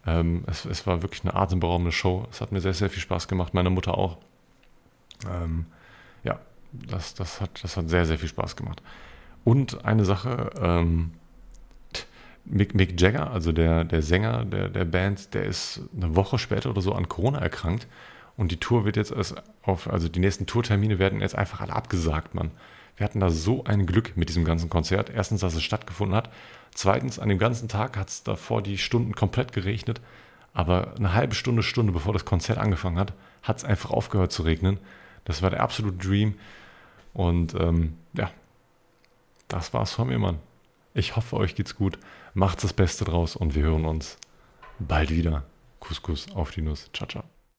Speaker 1: Ähm, es, es, war wirklich eine atemberaubende Show. Es hat mir sehr, sehr viel Spaß gemacht. Meine Mutter auch. Ähm, ja, das, das, hat, das hat sehr, sehr viel Spaß gemacht. Und eine Sache, ähm, Mick, Mick Jagger, also der, der Sänger der, der Band, der ist eine Woche später oder so an Corona erkrankt. Und die Tour wird jetzt erst auf, also die nächsten Tourtermine werden jetzt einfach alle abgesagt, Mann. Wir hatten da so ein Glück mit diesem ganzen Konzert. Erstens, dass es stattgefunden hat. Zweitens, an dem ganzen Tag hat es davor die Stunden komplett geregnet. Aber eine halbe Stunde, Stunde bevor das Konzert angefangen hat, hat es einfach aufgehört zu regnen. Das war der absolute Dream. Und ähm, ja, das war's von mir, Mann. Ich hoffe, euch geht's gut. Macht das Beste draus und wir hören uns bald wieder. Couscous auf die Nuss. Ciao, ciao.